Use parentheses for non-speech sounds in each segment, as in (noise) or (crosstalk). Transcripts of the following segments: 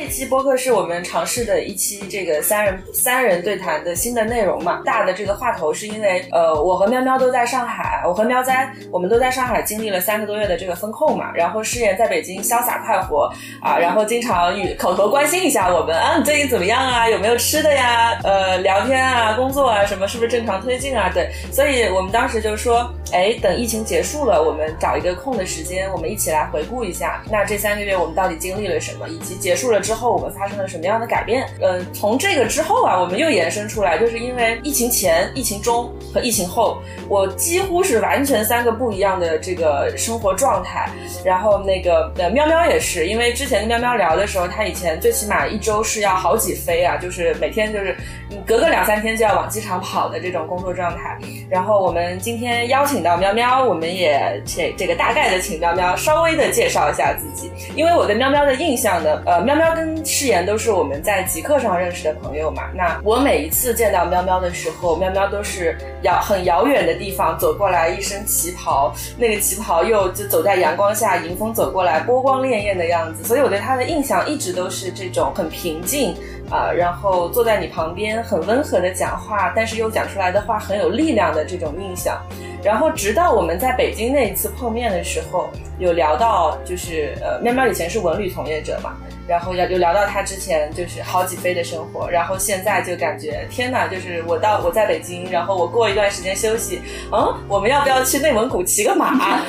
这期播客是我们尝试的一期这个三人三人对谈的新的内容嘛？大的这个话头是因为呃，我和喵喵都在上海，我和喵哉我们都在上海经历了三个多月的这个风控嘛，然后诗言在北京潇洒快活啊，然后经常与口头关心一下我们啊，你最近怎么样啊？有没有吃的呀？呃，聊天啊，工作啊，什么是不是正常推进啊？对，所以我们当时就说，哎，等疫情结束了，我们找一个空的时间，我们一起来回顾一下，那这三个月我们到底经历了什么，以及结束了之后我们发生了什么样的改变？呃，从这个之后啊，我们又延伸出来，就是因为疫情前、疫情中和疫情后，我几乎是完全三个不一样的这个生活状态。然后那个呃，喵喵也是，因为之前喵喵聊的时候，他以前最起码一周是要好几飞啊，就是每天就是隔个两三天就要往机场跑的这种工作状态。然后我们今天邀请请到喵喵，我们也这这个大概的请喵喵稍微的介绍一下自己，因为我对喵喵的印象呢，呃，喵喵跟誓言都是我们在极客上认识的朋友嘛。那我每一次见到喵喵的时候，喵喵都是遥很遥远的地方走过来，一身旗袍，那个旗袍又就走在阳光下，迎风走过来，波光潋滟的样子。所以我对他的印象一直都是这种很平静啊，然后坐在你旁边很温和的讲话，但是又讲出来的话很有力量的这种印象。然后直到我们在北京那一次碰面的时候，有聊到就是呃，喵喵以前是文旅从业者嘛。然后要就聊到他之前就是好几飞的生活，然后现在就感觉天哪，就是我到我在北京，然后我过一段时间休息，嗯，我们要不要去内蒙古骑个马？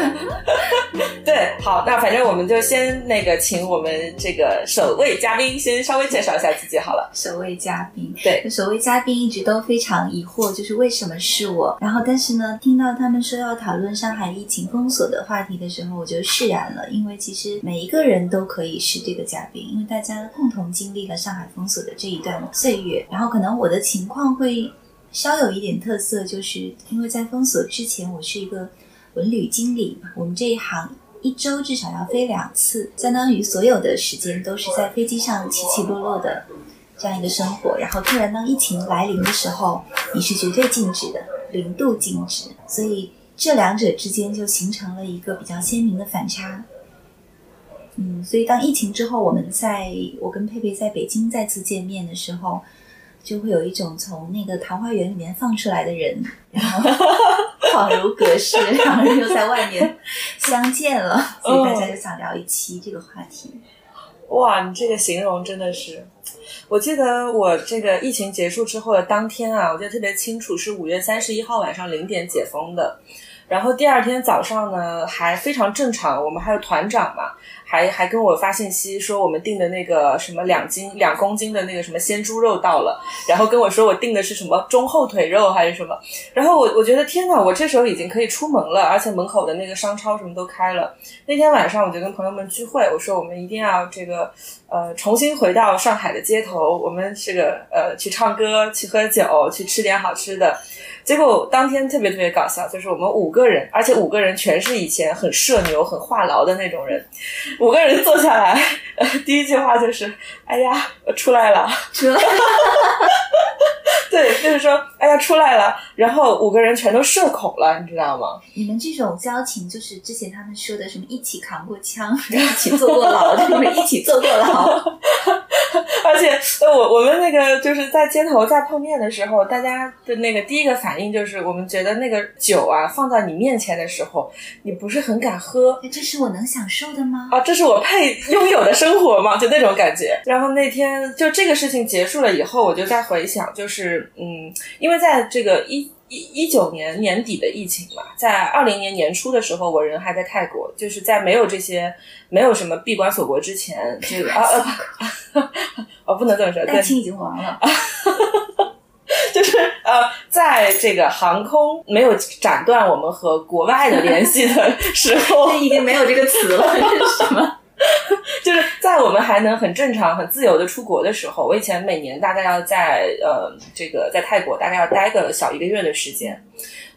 (laughs) 对，好，那反正我们就先那个请我们这个首位嘉宾先稍微介绍一下自己好了。首位嘉宾，对，首位嘉宾一直都非常疑惑，就是为什么是我？然后但是呢，听到他们说要讨论上海疫情封锁的话题的时候，我就释然了，因为其实每一个人都可以是这个嘉宾。因为大家共同经历了上海封锁的这一段岁月，然后可能我的情况会稍有一点特色，就是因为在封锁之前，我是一个文旅经理，我们这一行一周至少要飞两次，相当于所有的时间都是在飞机上起起落落的这样一个生活。然后突然当疫情来临的时候，你是绝对静止的，零度静止，所以这两者之间就形成了一个比较鲜明的反差。嗯，所以当疫情之后，我们在我跟佩佩在北京再次见面的时候，就会有一种从那个桃花源里面放出来的人，然后 (laughs) 恍如隔世，两个人又在外面相见了，所以大家就想聊一期这个话题。哇，你这个形容真的是，我记得我这个疫情结束之后的当天啊，我记得特别清楚，是五月三十一号晚上零点解封的，然后第二天早上呢还非常正常，我们还有团长嘛。还还跟我发信息说我们订的那个什么两斤两公斤的那个什么鲜猪肉到了，然后跟我说我订的是什么中后腿肉还是什么，然后我我觉得天哪，我这时候已经可以出门了，而且门口的那个商超什么都开了。那天晚上我就跟朋友们聚会，我说我们一定要这个呃重新回到上海的街头，我们这个呃去唱歌、去喝酒、去吃点好吃的。结果当天特别特别搞笑，就是我们五个人，而且五个人全是以前很社牛、很话痨的那种人。五个人坐下来，(laughs) 第一句话就是：“哎呀，出来了，(laughs) 出来了。(laughs) 对，就是说：“哎呀，出来了。”然后五个人全都社恐了，你知道吗？你们这种交情，就是之前他们说的什么一起扛过枪，一起坐过牢，你们一起坐过牢。(laughs) 而且，呃，我我们那个就是在街头在碰面的时候，大家的那个第一个反应就是，我们觉得那个酒啊放在你面前的时候，你不是很敢喝。这是我能享受的吗？啊，这是我配拥有的生活吗？就那种感觉。然后那天就这个事情结束了以后，我就在回想，就是嗯，因为在这个一一一九年年底的疫情嘛，在二零年年初的时候，我人还在泰国，就是在没有这些没有什么闭关锁国之前，这个啊啊，(laughs) 哦，不能这么说，爱情已经黄了。(laughs) 就是呃，在这个航空没有斩断我们和国外的联系的时候，(laughs) 已经没有这个词了，是什么？(laughs) 就是在我们还能很正常、很自由的出国的时候，我以前每年大概要在呃这个在泰国大概要待个小一个月的时间。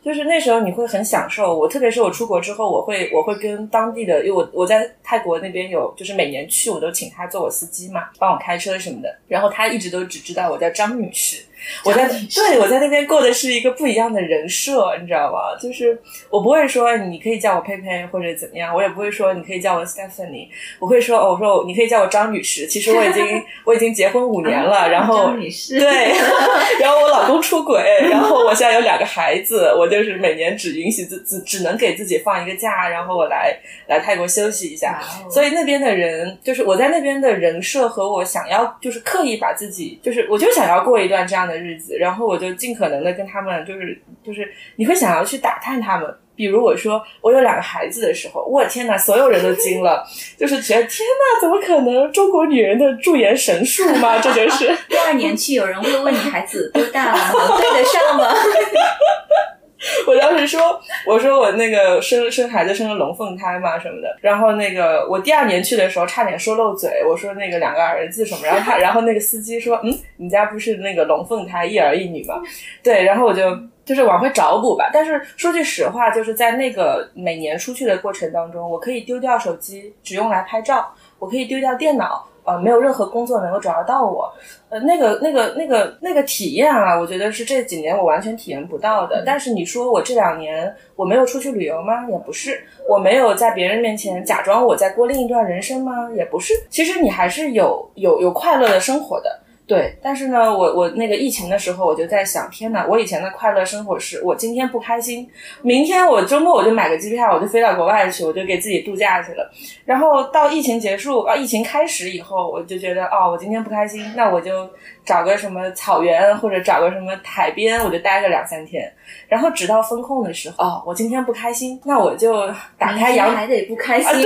就是那时候你会很享受，我特别是我出国之后，我会我会跟当地的，因为我我在泰国那边有，就是每年去我都请他做我司机嘛，帮我开车什么的。然后他一直都只知道我叫张女士，我在对我在那边过的是一个不一样的人设，你知道吗？就是我不会说你可以叫我佩佩或者怎么样，我也不会说你可以叫我 Stephanie，我会说哦，我说你可以叫我张女士。其实我已经 (laughs) 我已经结婚五年了，然后对，(laughs) (laughs) 然后我老公出轨，然后我现在有两个孩子，我就是每年只允许自自只能给自己放一个假，然后我来来泰国休息一下。所以那边的人就是我在那边的人设和我想要就是刻意把自己就是我就想要过一段这样的日子，然后我就尽可能的跟他们就是就是你会想要去打探他们。比如我说我有两个孩子的时候，我天哪，所有人都惊了，(laughs) 就是觉得天哪，怎么可能？中国女人的驻颜神术吗？这就是 (laughs) 第二年去，有人会问你孩子多大了，能对得上吗？(laughs) (laughs) 我当时说，我说我那个生生孩子生了龙凤胎嘛什么的，然后那个我第二年去的时候差点说漏嘴，我说那个两个儿子什么，然后他然后那个司机说，嗯，你家不是那个龙凤胎一儿一女吗？对，然后我就就是往回找补吧。但是说句实话，就是在那个每年出去的过程当中，我可以丢掉手机，只用来拍照，我可以丢掉电脑。呃，没有任何工作能够找得到我，呃，那个、那个、那个、那个体验啊，我觉得是这几年我完全体验不到的。但是你说我这两年我没有出去旅游吗？也不是。我没有在别人面前假装我在过另一段人生吗？也不是。其实你还是有有有快乐的生活的。对，但是呢，我我那个疫情的时候，我就在想，天哪！我以前的快乐生活是，我今天不开心，明天我周末我就买个机票，我就飞到国外去，我就给自己度假去了。然后到疫情结束啊，疫情开始以后，我就觉得，哦，我今天不开心，那我就找个什么草原或者找个什么海边，我就待个两三天。然后直到风控的时候，哦，我今天不开心，那我就打开阳还得不开心。(laughs)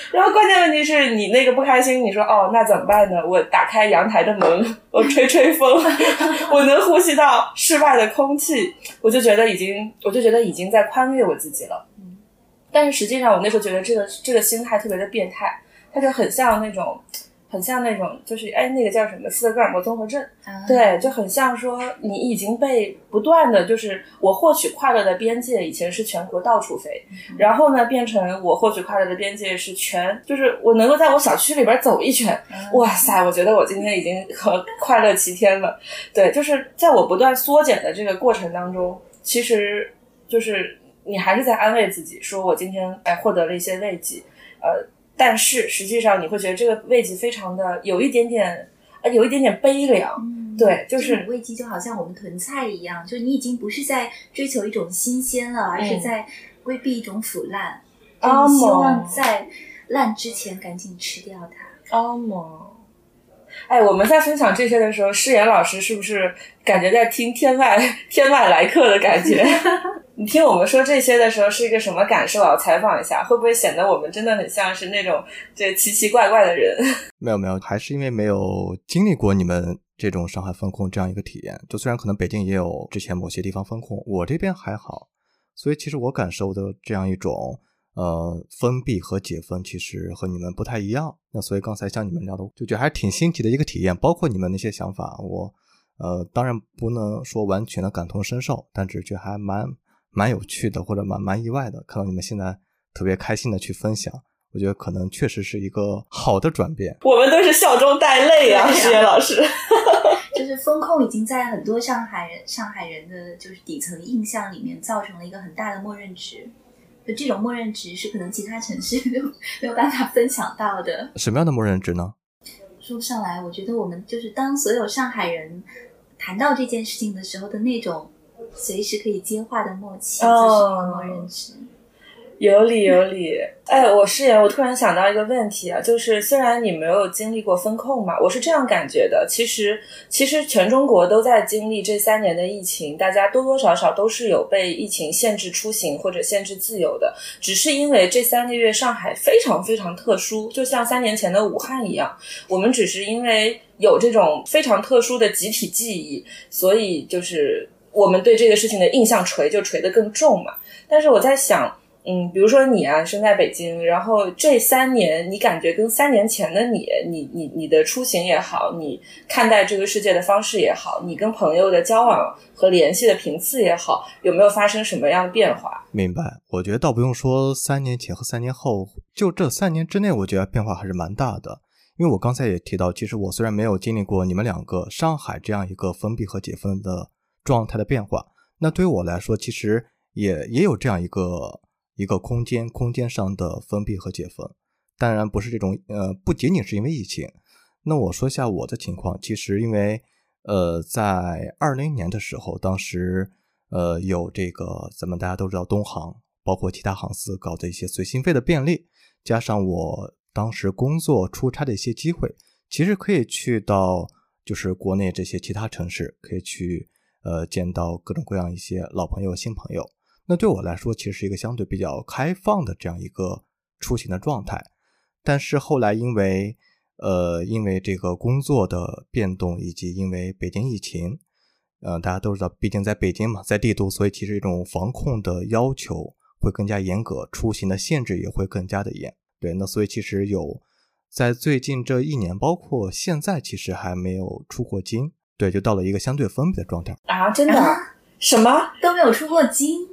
(laughs) 然后关键问题是你那个不开心，你说哦，那怎么办呢？我打开阳台的门，(laughs) 我吹吹风，(laughs) 我能呼吸到室外的空气，我就觉得已经，我就觉得已经在宽慰我自己了。嗯，但是实际上我那时候觉得这个这个心态特别的变态，它就很像那种。很像那种，就是哎，那个叫什么斯德哥尔摩综合症，对，就很像说你已经被不断的，就是我获取快乐的边界以前是全国到处飞，然后呢变成我获取快乐的边界是全，就是我能够在我小区里边走一圈，哇塞，我觉得我今天已经和快乐齐天了。对，就是在我不断缩减的这个过程当中，其实就是你还是在安慰自己，说我今天哎获得了一些慰藉，呃。但是实际上，你会觉得这个慰藉非常的有一点点，呃，有一点点悲凉。对，就是慰藉就好像我们囤菜一样，就你已经不是在追求一种新鲜了，而是在规避一种腐烂。哦，希望在烂之前赶紧吃掉它。哦么。哎，我们在分享这些的时候，诗言老师是不是感觉在听天外天外来客的感觉？(laughs) 你听我们说这些的时候是一个什么感受啊？采访一下，会不会显得我们真的很像是那种这奇奇怪怪的人？没 (laughs) 有没有，还是因为没有经历过你们这种上海风控这样一个体验。就虽然可能北京也有之前某些地方风控，我这边还好，所以其实我感受的这样一种呃封闭和解封，其实和你们不太一样。那所以刚才像你们聊的，就觉得还挺新奇的一个体验。包括你们那些想法，我呃当然不能说完全的感同身受，但只觉得还蛮。蛮有趣的，或者蛮蛮意外的，看到你们现在特别开心的去分享，我觉得可能确实是一个好的转变。我们都是笑中带泪啊，石岩老师。(laughs) 就是风控已经在很多上海人、上海人的就是底层印象里面造成了一个很大的默认值，就这种默认值是可能其他城市 (laughs) 都没有办法分享到的。什么样的默认值呢？说不上来，我觉得我们就是当所有上海人谈到这件事情的时候的那种。随时可以接话的默契，就是默认值。有理有理。哎，我师爷，我突然想到一个问题啊，就是虽然你没有经历过风控嘛，我是这样感觉的。其实，其实全中国都在经历这三年的疫情，大家多多少少都是有被疫情限制出行或者限制自由的。只是因为这三个月上海非常非常特殊，就像三年前的武汉一样，我们只是因为有这种非常特殊的集体记忆，所以就是。我们对这个事情的印象锤就锤得更重嘛。但是我在想，嗯，比如说你啊，生在北京，然后这三年你感觉跟三年前的你，你你你的出行也好，你看待这个世界的方式也好，你跟朋友的交往和联系的频次也好，有没有发生什么样的变化？明白。我觉得倒不用说三年前和三年后，就这三年之内，我觉得变化还是蛮大的。因为我刚才也提到，其实我虽然没有经历过你们两个上海这样一个封闭和解封的状态的变化，那对于我来说，其实也也有这样一个一个空间，空间上的封闭和解封。当然不是这种，呃，不仅仅是因为疫情。那我说一下我的情况，其实因为，呃，在二零年的时候，当时，呃，有这个咱们大家都知道东航，包括其他航司搞的一些随心飞的便利，加上我。当时工作出差的一些机会，其实可以去到就是国内这些其他城市，可以去呃见到各种各样一些老朋友、新朋友。那对我来说，其实是一个相对比较开放的这样一个出行的状态。但是后来因为呃因为这个工作的变动，以及因为北京疫情，呃大家都知道，毕竟在北京嘛，在帝都，所以其实这种防控的要求会更加严格，出行的限制也会更加的严。对，那所以其实有在最近这一年，包括现在，其实还没有出过京。对，就到了一个相对封闭的状态啊！真的？什么都没有出过京？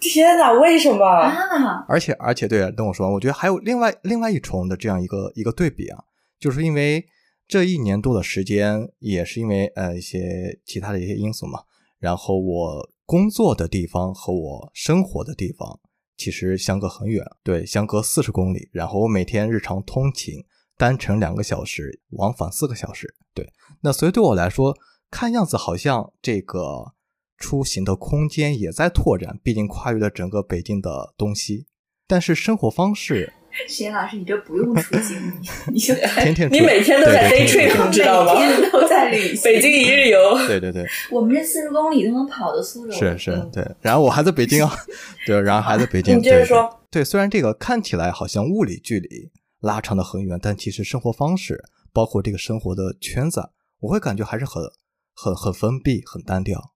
天哪，为什么啊？而且而且，对，等我说完，我觉得还有另外另外一重的这样一个一个对比啊，就是因为这一年多的时间，也是因为呃一些其他的一些因素嘛，然后我工作的地方和我生活的地方。其实相隔很远，对，相隔四十公里。然后我每天日常通勤，单程两个小时，往返四个小时。对，那所以对我来说，看样子好像这个出行的空间也在拓展，毕竟跨越了整个北京的东西。但是生活方式。(laughs) 石岩老师，你这不用出行，你 (laughs) 就天天你每天都在 day trip，你知道吗？每天都在旅 (laughs) 行，北京一日游。对对对，我们这四十公里都能跑的速度。是是，对。然后我还在北京啊，对，然后还在北京。你接着说。对，虽然这个看起来好像物理距离拉长的很远，但其实生活方式，包括这个生活的圈子，我会感觉还是很很很封闭、很单调。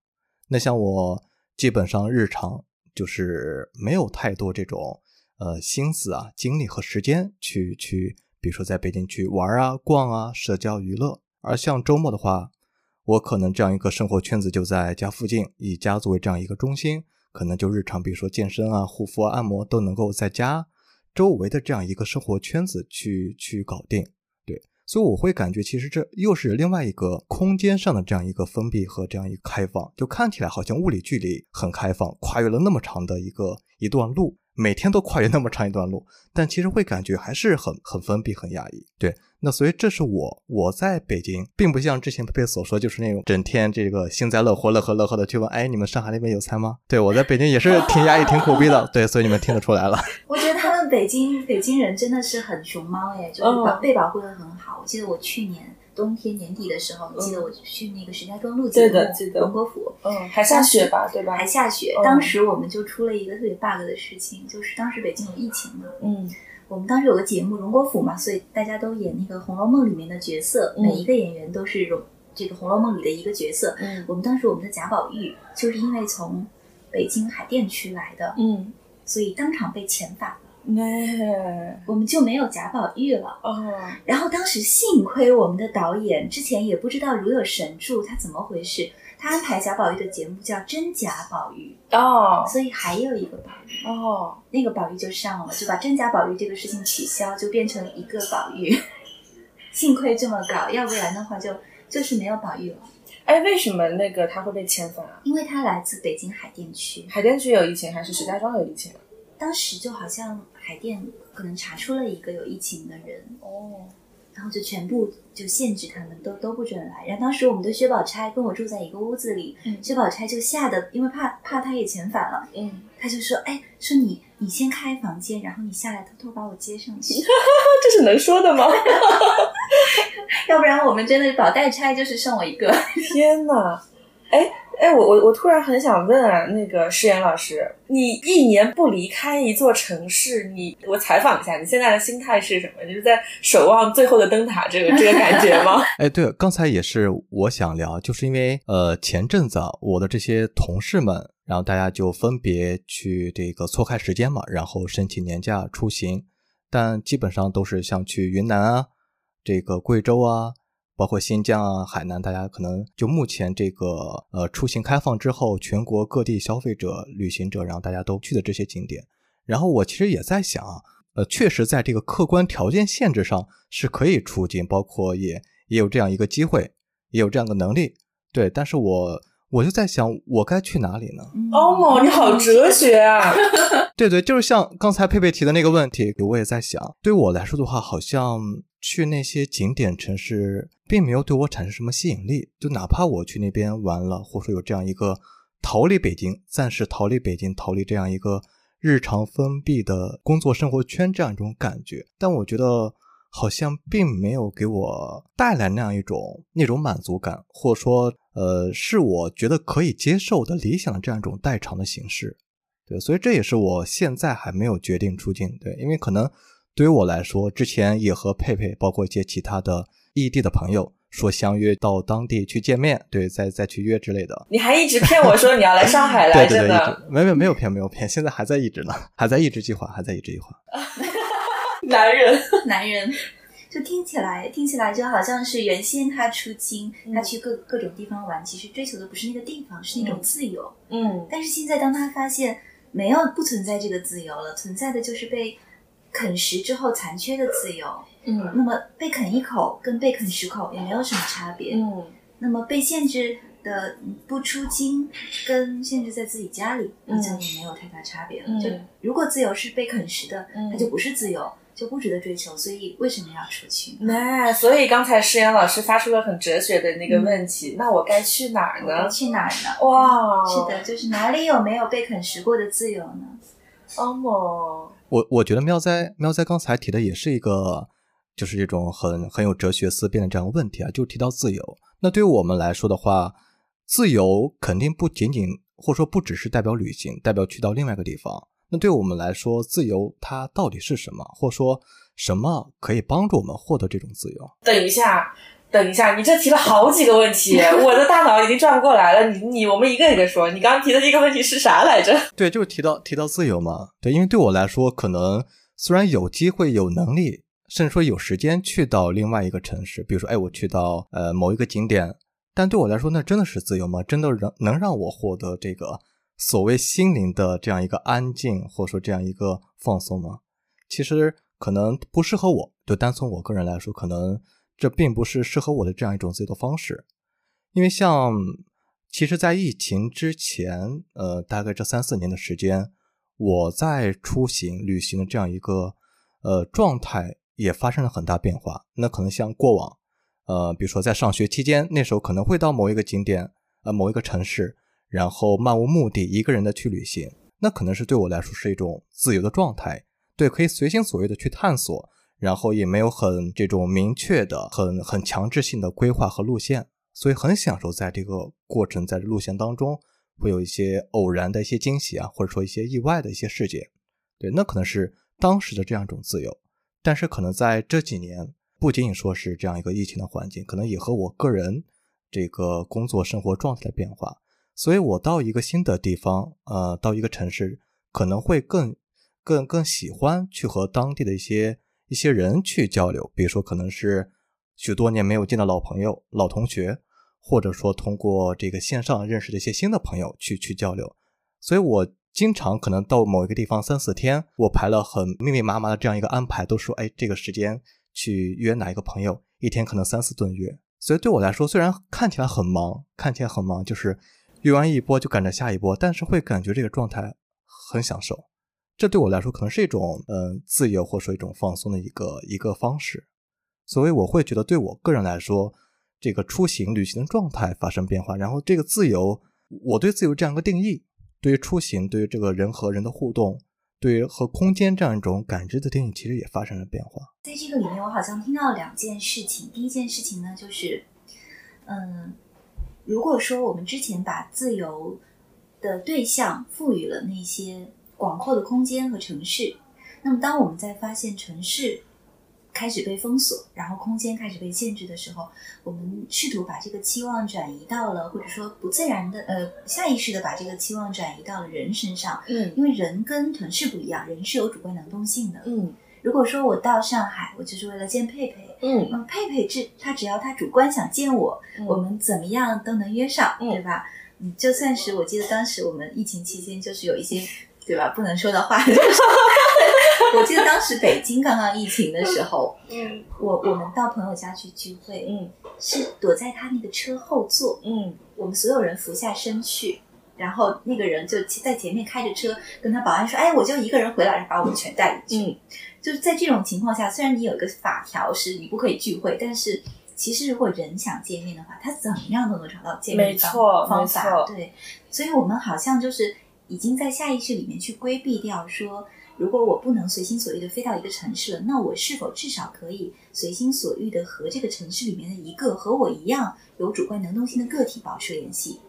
那像我基本上日常就是没有太多这种。呃，心思啊，精力和时间去去，比如说在北京去玩啊、逛啊、社交娱乐。而像周末的话，我可能这样一个生活圈子就在家附近，以家作为这样一个中心，可能就日常，比如说健身啊、护肤啊、按摩都能够在家周围的这样一个生活圈子去去搞定。对，所以我会感觉其实这又是另外一个空间上的这样一个封闭和这样一个开放，就看起来好像物理距离很开放，跨越了那么长的一个一段路。每天都跨越那么长一段路，但其实会感觉还是很很封闭、很压抑。对，那所以这是我我在北京，并不像之前佩佩所说，就是那种整天这个幸灾乐祸、乐呵乐呵的去问，哎，你们上海那边有菜吗？对我在北京也是挺压抑、挺苦逼的。对，所以你们听得出来了。(laughs) 我觉得们北京北京人真的是很熊猫哎，就是保被保护的很好。我记得我去年。冬天年底的时候，你记得我去那个石家庄录节目，荣国府，嗯，还下雪吧，对吧？还下雪。当时我们就出了一个特别 bug 的事情，就是当时北京有疫情嘛，嗯，我们当时有个节目荣国府嘛，所以大家都演那个《红楼梦》里面的角色，每一个演员都是荣这个《红楼梦》里的一个角色。嗯，我们当时我们的贾宝玉就是因为从北京海淀区来的，嗯，所以当场被遣返。那我们就没有贾宝玉了哦。然后当时幸亏我们的导演之前也不知道如有神助，他怎么回事？他安排贾宝玉的节目叫《真假宝玉》哦，所以还有一个宝玉哦，那个宝玉就上了，就把真假宝玉这个事情取消，就变成一个宝玉。(laughs) 幸亏这么搞，要不然的话就就是没有宝玉了。哎，为什么那个他会被遣返啊？因为他来自北京海淀区，海淀区有疫情还是石家庄有疫情？当时就好像海淀可能查出了一个有疫情的人哦，然后就全部就限制他们，都都不准来。然后当时我们的薛宝钗跟我住在一个屋子里，薛宝钗就吓得，因为怕怕他也遣返了，嗯，他就说：“哎，说你你先开房间，然后你下来偷偷把我接上去。(laughs) ”这是能说的吗？(laughs) 要不然我们真的宝黛钗就是剩我一个。天哪！哎。哎，我我我突然很想问啊，那个诗妍老师，你一年不离开一座城市，你我采访一下，你现在的心态是什么？你是在守望最后的灯塔这个这个感觉吗？(laughs) 哎，对，刚才也是我想聊，就是因为呃前阵子我的这些同事们，然后大家就分别去这个错开时间嘛，然后申请年假出行，但基本上都是像去云南啊，这个贵州啊。包括新疆啊、海南，大家可能就目前这个呃出行开放之后，全国各地消费者、旅行者，然后大家都去的这些景点。然后我其实也在想啊，呃，确实在这个客观条件限制上是可以出境，包括也也有这样一个机会，也有这样的能力，对。但是我我就在想，我该去哪里呢？欧某，你好哲学啊！(laughs) 对对，就是像刚才佩佩提的那个问题，我也在想，对我来说的话，好像去那些景点城市，并没有对我产生什么吸引力。就哪怕我去那边玩了，或者说有这样一个逃离北京，暂时逃离北京，逃离这样一个。日常封闭的工作生活圈这样一种感觉，但我觉得好像并没有给我带来那样一种那种满足感，或者说，呃，是我觉得可以接受的理想的这样一种代偿的形式。对，所以这也是我现在还没有决定出境。对，因为可能对于我来说，之前也和佩佩，包括一些其他的异地的朋友。说相约到当地去见面，对，再再去约之类的。你还一直骗我说你要来上海 (laughs) 来着呢？没有没有骗没有骗，现在还在一直呢，还在一直计划，还在一直计划。(laughs) 男人，(laughs) 男人，就听起来听起来就好像是原先他出京，他去各各种地方玩，其实追求的不是那个地方，是那种自由。嗯。但是现在当他发现没有不存在这个自由了，存在的就是被啃食之后残缺的自由。嗯，那么被啃一口跟被啃十口也没有什么差别。嗯，那么被限制的不出京，跟限制在自己家里，好像也没有太大差别了。就如果自由是被啃食的，它就不是自由，就不值得追求。所以为什么要出去？那所以刚才诗阳老师发出了很哲学的那个问题：那我该去哪儿呢？去哪儿呢？哇，是的，就是哪里有没有被啃食过的自由呢？哦莫，我我觉得喵哉喵哉刚才提的也是一个。就是这种很很有哲学思辨的这样问题啊，就提到自由。那对于我们来说的话，自由肯定不仅仅或者说不只是代表旅行，代表去到另外一个地方。那对我们来说，自由它到底是什么？或说什么可以帮助我们获得这种自由？等一下，等一下，你这提了好几个问题，(laughs) 我的大脑已经转不过来了。你你，我们一个一个说。你刚刚提的第一个问题是啥来着？对，就是提到提到自由嘛。对，因为对我来说，可能虽然有机会有能力。甚至说有时间去到另外一个城市，比如说，哎，我去到呃某一个景点，但对我来说，那真的是自由吗？真的能能让我获得这个所谓心灵的这样一个安静，或者说这样一个放松吗？其实可能不适合我。就单从我个人来说，可能这并不是适合我的这样一种自由的方式。因为像其实，在疫情之前，呃，大概这三四年的时间，我在出行旅行的这样一个呃状态。也发生了很大变化。那可能像过往，呃，比如说在上学期间，那时候可能会到某一个景点，呃，某一个城市，然后漫无目的一个人的去旅行，那可能是对我来说是一种自由的状态，对，可以随心所欲的去探索，然后也没有很这种明确的、很很强制性的规划和路线，所以很享受在这个过程，在路线当中会有一些偶然的一些惊喜啊，或者说一些意外的一些事件，对，那可能是当时的这样一种自由。但是可能在这几年，不仅仅说是这样一个疫情的环境，可能也和我个人这个工作生活状态的变化，所以我到一个新的地方，呃，到一个城市，可能会更、更、更喜欢去和当地的一些一些人去交流，比如说可能是许多年没有见的老朋友、老同学，或者说通过这个线上认识的一些新的朋友去去交流，所以我。经常可能到某一个地方三四天，我排了很密密麻麻的这样一个安排，都说哎这个时间去约哪一个朋友，一天可能三四顿约。所以对我来说，虽然看起来很忙，看起来很忙，就是约完一波就赶着下一波，但是会感觉这个状态很享受。这对我来说可能是一种嗯自由或者说一种放松的一个一个方式。所以我会觉得对我个人来说，这个出行旅行的状态发生变化，然后这个自由，我对自由这样一个定义。对于出行，对于这个人和人的互动，对于和空间这样一种感知的定义，其实也发生了变化。在这个里面，我好像听到两件事情。第一件事情呢，就是，嗯，如果说我们之前把自由的对象赋予了那些广阔的空间和城市，那么当我们在发现城市。开始被封锁，然后空间开始被限制的时候，我们试图把这个期望转移到了，或者说不自然的，呃，下意识的把这个期望转移到了人身上。嗯，因为人跟城市不一样，人是有主观能动性的。嗯，如果说我到上海，我就是为了见佩佩。嗯，那么佩佩这他只要他主观想见我，我们怎么样都能约上，对吧？嗯，就算是我记得当时我们疫情期间就是有一些，对吧？不能说的话。(laughs) 我记得当时北京刚刚疫情的时候，嗯我我们到朋友家去聚会，嗯是躲在他那个车后座，嗯我们所有人俯下身去，然后那个人就在前面开着车，跟他保安说：“哎，我就一个人回来，把我们全带进去。嗯就是在这种情况下，虽然你有一个法条是你不可以聚会，但是其实如果人想见面的话，他怎么样都能找到见面的方没错方没错法。对，所以我们好像就是已经在下意识里面去规避掉说。如果我不能随心所欲的飞到一个城市了，那我是否至少可以随心所欲的和这个城市里面的一个和我一样有主观能动性的个体保持联系？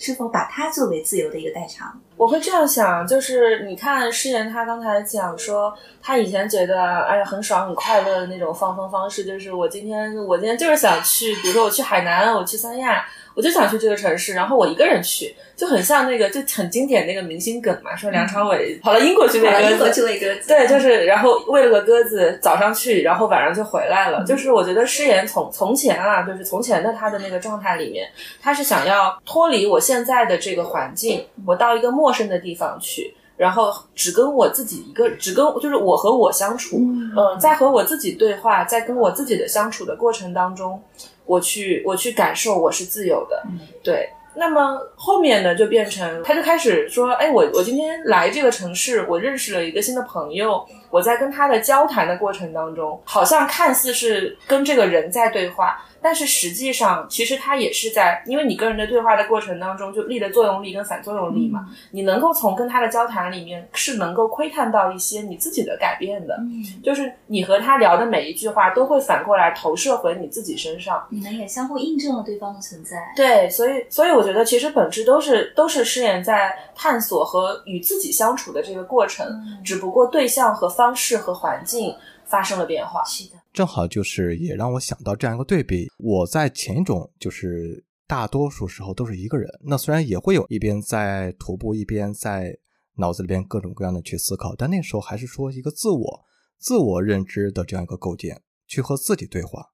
是否把它作为自由的一个代偿？我会这样想，就是你看诗言他刚才讲说，他以前觉得哎呀很爽很快乐的那种放风方式，就是我今天我今天就是想去，比如说我去海南，我去三亚，我就想去这个城市，然后我一个人去，就很像那个就很经典那个明星梗嘛，说梁朝伟跑到英国去喂鸽子，去喂鸽子，对，就是然后喂了个鸽子，早上去，然后晚上就回来了。就是我觉得诗言从从前啊，就是从前的他的那个状态里面，他是想要脱离我现在的这个环境，我到一个陌生的地方去，然后只跟我自己一个，只跟就是我和我相处，嗯。嗯，在和我自己对话，在跟我自己的相处的过程当中，我去我去感受我是自由的，嗯对。那么后面呢，就变成他就开始说，哎，我我今天来这个城市，我认识了一个新的朋友，我在跟他的交谈的过程当中，好像看似是跟这个人在对话，但是实际上其实他也是在，因为你跟人的对话的过程当中，就力的作用力跟反作用力嘛，你能够从跟他的交谈里面是能够窥探到一些你自己的改变的，嗯，就是你和他聊的每一句话都会反过来投射回你自己身上。你们也相互印证了对方的存在。对，所以所以我觉得其实本质都是都是诗言在探索和与自己相处的这个过程，嗯只不过对象和方式和环境发生了变化。是的，正好就是也让我想到这样一个对比。我在前一种就是大多数时候都是一个人，那虽然也会有一边在徒步，一边在脑子里边各种各样的去思考，但那时候还是说一个自我、自我认知的这样一个构建，去和自己对话，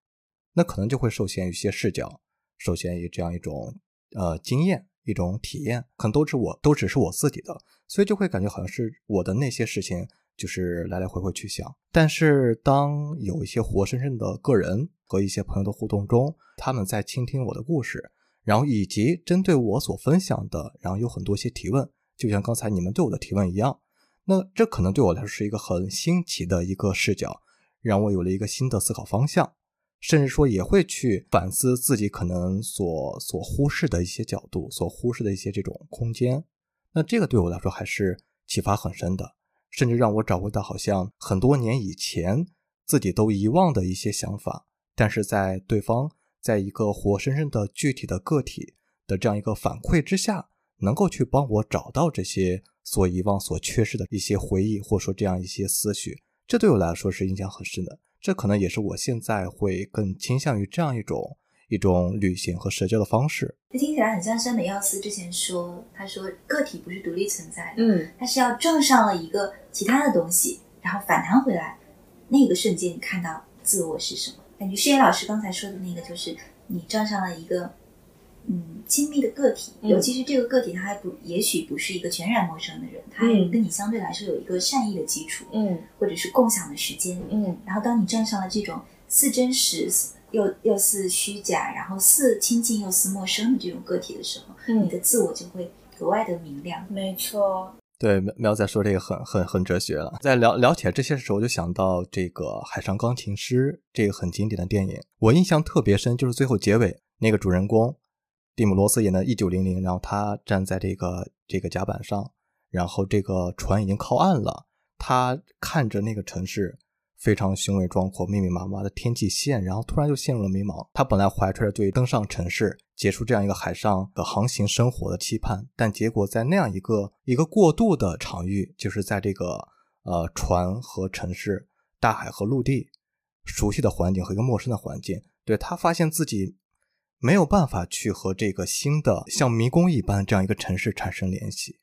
那可能就会受限于一些视角，受限于这样一种呃经验、一种体验，可能都是我都只是我自己的，所以就会感觉好像是我的那些事情。就是来来回回去想，但是当有一些活生生的个人和一些朋友的互动中，他们在倾听我的故事，然后以及针对我所分享的，然后有很多些提问，就像刚才你们对我的提问一样，那这可能对我来说是一个很新奇的一个视角，让我有了一个新的思考方向，甚至说也会去反思自己可能所所忽视的一些角度，所忽视的一些这种空间，那这个对我来说还是启发很深的。甚至让我找回到好像很多年以前自己都遗忘的一些想法，但是在对方在一个活生生的具体的个体的这样一个反馈之下，能够去帮我找到这些所遗忘、所缺失的一些回忆，或者说这样一些思绪，这对我来说是印象很深的。这可能也是我现在会更倾向于这样一种一种旅行和社交的方式。这听起来很像山本耀司之前说，他说个体不是独立存在的，嗯，他是要撞上了一个其他的东西，然后反弹回来，那个瞬间你看到自我是什么？感觉诗妍老师刚才说的那个，就是你撞上了一个嗯亲密的个体，嗯尤其是这个个体，他还不也许不是一个全然陌生的人，他跟你相对来说有一个善意的基础，嗯或者是共享的时间，嗯然后当你撞上了这种似真实又又是虚假，然后似亲近又似陌生的这种个体的时候，你嗯，的自我就会格外的明亮。没错。对，苗苗仔说这个很很很哲学了。在聊聊起来这些时候，我就想到这个《海上钢琴师》这个很经典的电影，我印象特别深，就是最后结尾那个主人公蒂姆·罗斯演的一九零零，然后他站在这个这个甲板上，然后这个船已经靠岸了，他看着那个城市非常雄伟壮阔、密密麻麻的天际线，然后突然就陷入了迷茫。他本来怀揣着对登上城市、结束这样一个海上的航行生活的期盼，但结果在那样一个一个过渡的场域，就是在这个呃船和城市、大海和陆地熟悉的环境和一个陌生的环境，对他发现自己没有办法去和这个新的像迷宫一般这样一个城市产生联系，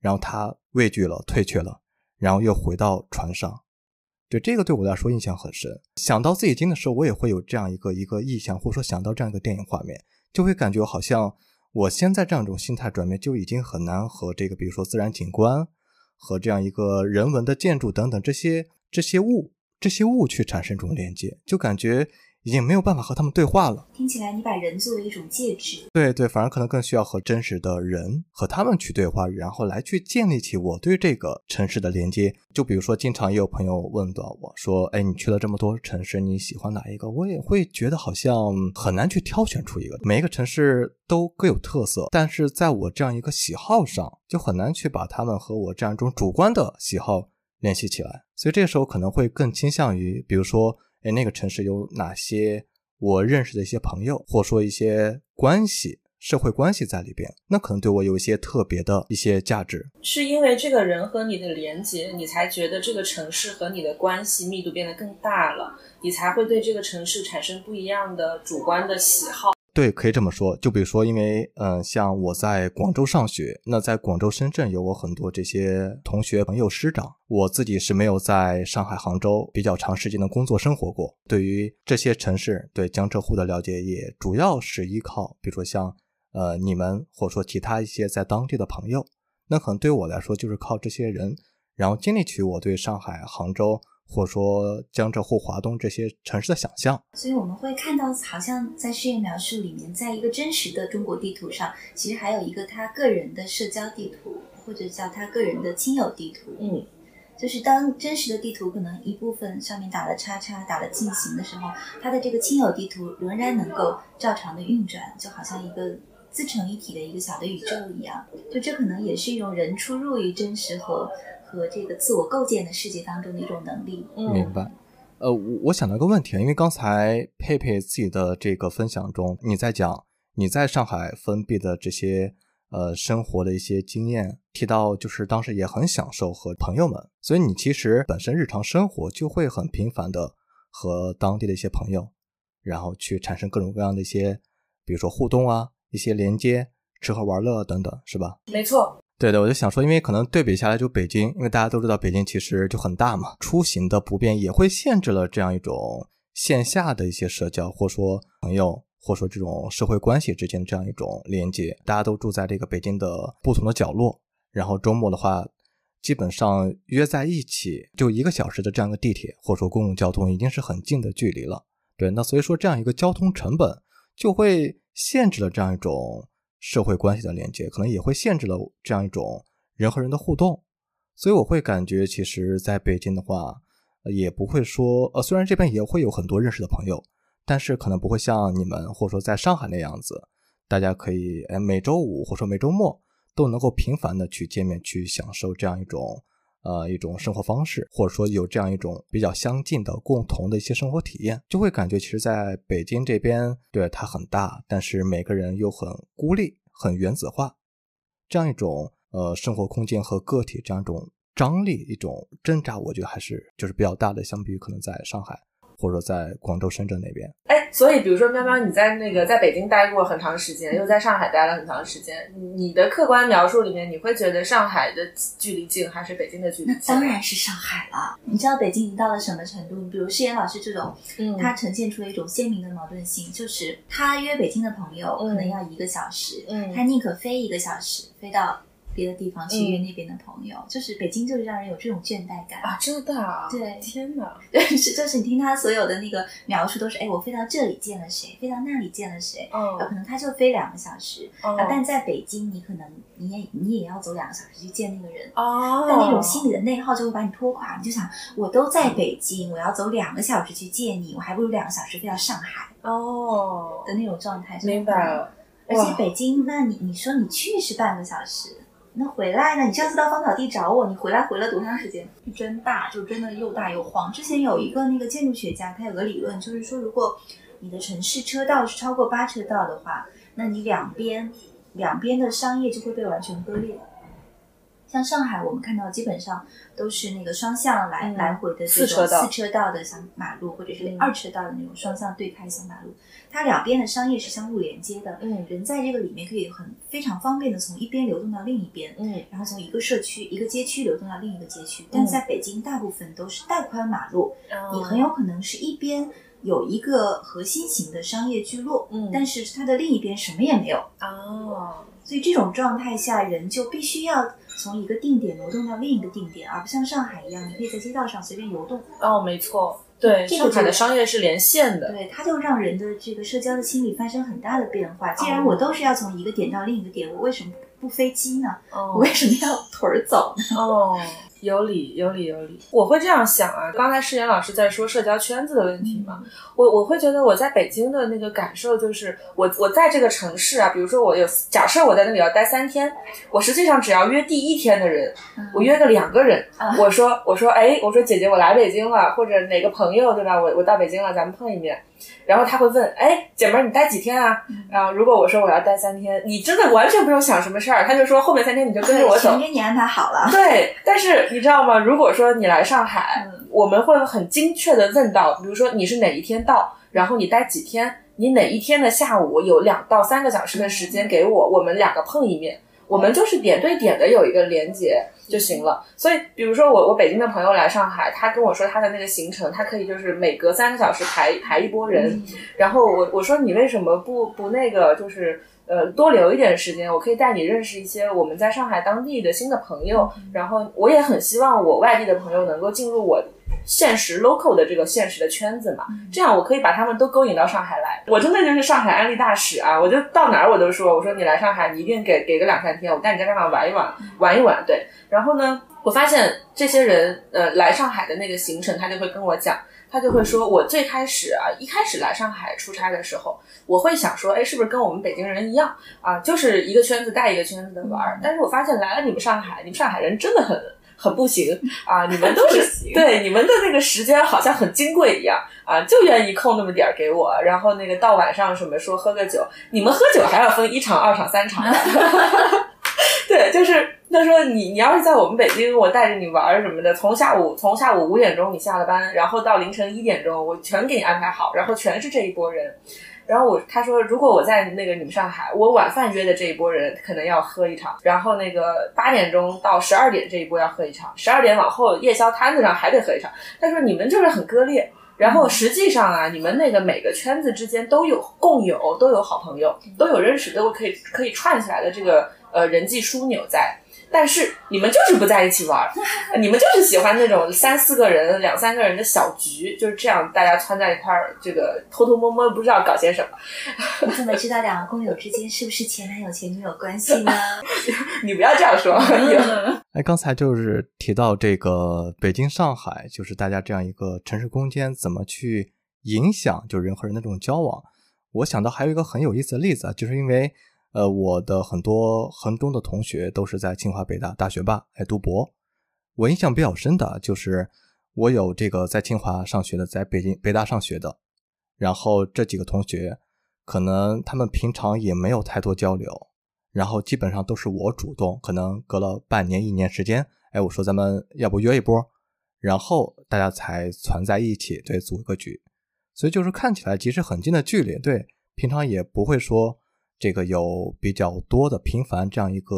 然后他畏惧了，退却了，然后又回到船上。对这个对我来说印象很深。想到自己经的时候，我也会有这样一个一个意象，或者说想到这样一个电影画面，就会感觉好像我现在这样一种心态转变就已经很难和这个，比如说自然景观和这样一个人文的建筑等等这些这些物这些物去产生这种连接，就感觉。已经没有办法和他们对话了。听起来，你把人作为一种介质，对对，反而可能更需要和真实的人和他们去对话，然后来去建立起我对这个城市的连接。就比如说，经常也有朋友问到我说：“哎，你去了这么多城市，你喜欢哪一个？”我也会觉得好像很难去挑选出一个。每一个城市都各有特色，但是在我这样一个喜好上，就很难去把他们和我这样一种主观的喜好联系起来。所以这个时候可能会更倾向于，比如说。哎，那个城市有哪些我认识的一些朋友，或说一些关系、社会关系在里边，那可能对我有一些特别的一些价值。是因为这个人和你的连接，你才觉得这个城市和你的关系密度变得更大了，你才会对这个城市产生不一样的主观的喜好。对，可以这么说。就比如说，因为嗯，像我在广州上学，那在广州、深圳有我很多这些同学、朋友、师长。我自己是没有在上海、杭州比较长时间的工作生活过。对于这些城市，对江浙沪的了解，也主要是依靠，比如说像呃你们，或者说其他一些在当地的朋友。那可能对我来说，就是靠这些人，然后建立起我对上海、杭州。或者说江浙沪、华东这些城市的想象，所以我们会看到，好像在事业描述里面，在一个真实的中国地图上，其实还有一个他个人的社交地图，或者叫他个人的亲友地图。嗯，就是当真实的地图可能一部分上面打了叉叉、打了进行的时候，他的这个亲友地图仍然能够照常的运转，就好像一个自成一体的一个小的宇宙一样。就这可能也是一种人出入于真实和。和这个自我构建的世界当中的一种能力，明白？呃，我我想到一个问题啊，因为刚才佩佩自己的这个分享中，你在讲你在上海封闭的这些呃生活的一些经验，提到就是当时也很享受和朋友们，所以你其实本身日常生活就会很频繁的和当地的一些朋友，然后去产生各种各样的一些，比如说互动啊，一些连接，吃喝玩乐等等，是吧？没错。对的，我就想说，因为可能对比下来，就北京，因为大家都知道北京其实就很大嘛，出行的不便也会限制了这样一种线下的一些社交，或说朋友，或说这种社会关系之间这样一种连接。大家都住在这个北京的不同的角落，然后周末的话，基本上约在一起，就一个小时的这样一个地铁，或说公共交通，已经是很近的距离了。对，那所以说这样一个交通成本就会限制了这样一种。社会关系的连接可能也会限制了这样一种人和人的互动，所以我会感觉，其实在北京的话，也不会说，呃，虽然这边也会有很多认识的朋友，但是可能不会像你们或者说在上海那样子，大家可以，哎，每周五或者说每周末都能够频繁的去见面，去享受这样一种。呃，一种生活方式，或者说有这样一种比较相近的共同的一些生活体验，就会感觉其实在北京这边，对它很大，但是每个人又很孤立、很原子化，这样一种呃生活空间和个体这样一种张力、一种挣扎，我觉得还是就是比较大的，相比于可能在上海。或者在广州、深圳那边，哎，所以比如说喵喵，你在那个在北京待过很长时间，又在上海待了很长时间，你的客观描述里面，你会觉得上海的距离近还是北京的距离近？当然是上海了。你知道北京已经到了什么程度？比如诗言老师这种，嗯，他呈现出了一种鲜明的矛盾性，就是他约北京的朋友可能要一个小时，嗯，他宁可飞一个小时飞到。别的地方去约那边的朋友，就是北京，就是让人有这种倦怠感啊！真的啊！对，天哪！(laughs) 是，就是你听他所有的那个描述，都是哎，我飞到这里见了谁，飞到那里见了谁，嗯，可能他就飞两个小时，啊，但在北京，你可能你也你也要走两个小时去见那个人，哦，但那种心理的内耗就会把你拖垮，你就想，我都在北京，我要走两个小时去见你，我还不如两个小时飞到上海，哦的那种状态，明白了。而且北京，那你你说你去是半个小时。那回来呢？你上次到芳草地找我，你回来回了多长时间？真大，就真的又大又晃。之前有一个那个建筑学家，他有个理论，就是说，如果你的城市车道是超过八车道的话，那你两边两边的商业就会被完全割裂。像上海，我们看到基本上都是那个双向来来回的这种四车道的小马路，或者是二车道的那种双向对开小马路，它两边的商业是相互连接的。嗯，人在这个里面可以很非常方便的从一边流动到另一边，嗯，然后从一个社区一个街区流动到另一个街区。但在北京，大部分都是带宽马路，你很有可能是一边有一个核心型的商业聚落，嗯，但是它的另一边什么也没有。哦。所以这种状态下，人就必须要从一个定点挪动到另一个定点，而不像上海一样，你可以在街道上随便游动。哦，没错，对，这个上海的商业是连线的。对，它就让人的这个社交的心理发生很大的变化。既然哦我都是要从一个点到另一个点，我为什么不飞机呢？哦我为什么要腿儿走呢？哦，有理，有理，有理。我会这样想啊。刚才世妍老师在说社交圈子的问题嘛，我我会觉得我在北京的那个感受就是，我我在这个城市啊，比如说我有假设我在那里要待三天，我实际上只要约第一天的人，我约个两个人，啊我说我说哎，我说姐姐我来北京了，或者哪个朋友对吧？我我到北京了，咱们碰一面。然后他会问，哎，姐们儿，你待几天啊？然后如果我说我要待三天，你真的完全不用想什么事儿，他就说后面三天你就跟着我对，走全。给你安排好了。对，但是你知道吗？如果说你来上海，嗯我们会很精确的问到，比如说你是哪一天到，然后你待几天，你哪一天的下午有两到三个小时的时间给我，我们两个碰一面，我们就是点对点的有一个连接就行了。所以，比如说我我北京的朋友来上海，他跟我说他的那个行程，他可以就是每隔三个小时排排一波人，然后我我说你为什么不不那个就是呃多留一点时间，我可以带你认识一些我们在上海当地的新的朋友，然后我也很希望我外地的朋友能够进入我。现实 local 的这个现实的圈子嘛，这样我可以把他们都勾引到上海来。我真的就是上海安利大使啊！我就到哪儿我都说，我说你来上海，你一定给给个两三天，我带你在上海玩一玩，玩一玩。对，然后呢，我发现这些人呃来上海的那个行程，他就会跟我讲，他就会说，我最开始啊，一开始来上海出差的时候，我会想说，哎，是不是跟我们北京人一样啊，就是一个圈子带一个圈子的玩儿？但是我发现来了你们上海，你们上海人真的很很不行 (laughs) 啊，你们都是 (laughs) 对你们的那个时间好像很金贵一样啊，就愿意空那么点儿给我，然后那个到晚上什么说喝个酒，你们喝酒还要分一场、二场、三场的。(laughs) 对，就是他说你你要是在我们北京，我带着你玩儿什么的，从下午从下午五点钟你下了班，然后到凌晨一点钟，我全给你安排好，然后全是这一波人。然后我他说，如果我在那个你们上海，我晚饭约的这一波人可能要喝一场，然后那个八点钟到十二点这一波要喝一场，十二点往后夜宵摊子上还得喝一场。他说你们就是很割裂。然后实际上啊，你们那个每个圈子之间都有共有，都有好朋友，都有认识，都可以可以串起来的这个呃人际枢纽在。但是你们就是不在一起玩儿，(laughs) 你们就是喜欢那种三四个人、两三个人的小局，就是这样，大家窜在一块儿，这个偷偷摸摸不知道搞些什么。你怎么知道两个工友之间是不是前男友前女友关系呢？(laughs) 你不要这样说。哎，刚才就是提到这个北京、上海，就是大家这样一个城市空间怎么去影响，就人和人的这种交往。我想到还有一个很有意思的例子啊，就是因为呃，我的很多衡中的同学都是在清华、北大大学霸来读博。我印象比较深的就是我有这个在清华上学的，在北京北大上学的，然后这几个同学可能他们平常也没有太多交流。然后基本上都是我主动，可能隔了半年、一年时间，哎，我说咱们要不约一波，然后大家才攒在一起，对，组个局。所以就是看起来即使很近的距离，对，平常也不会说这个有比较多的频繁这样一个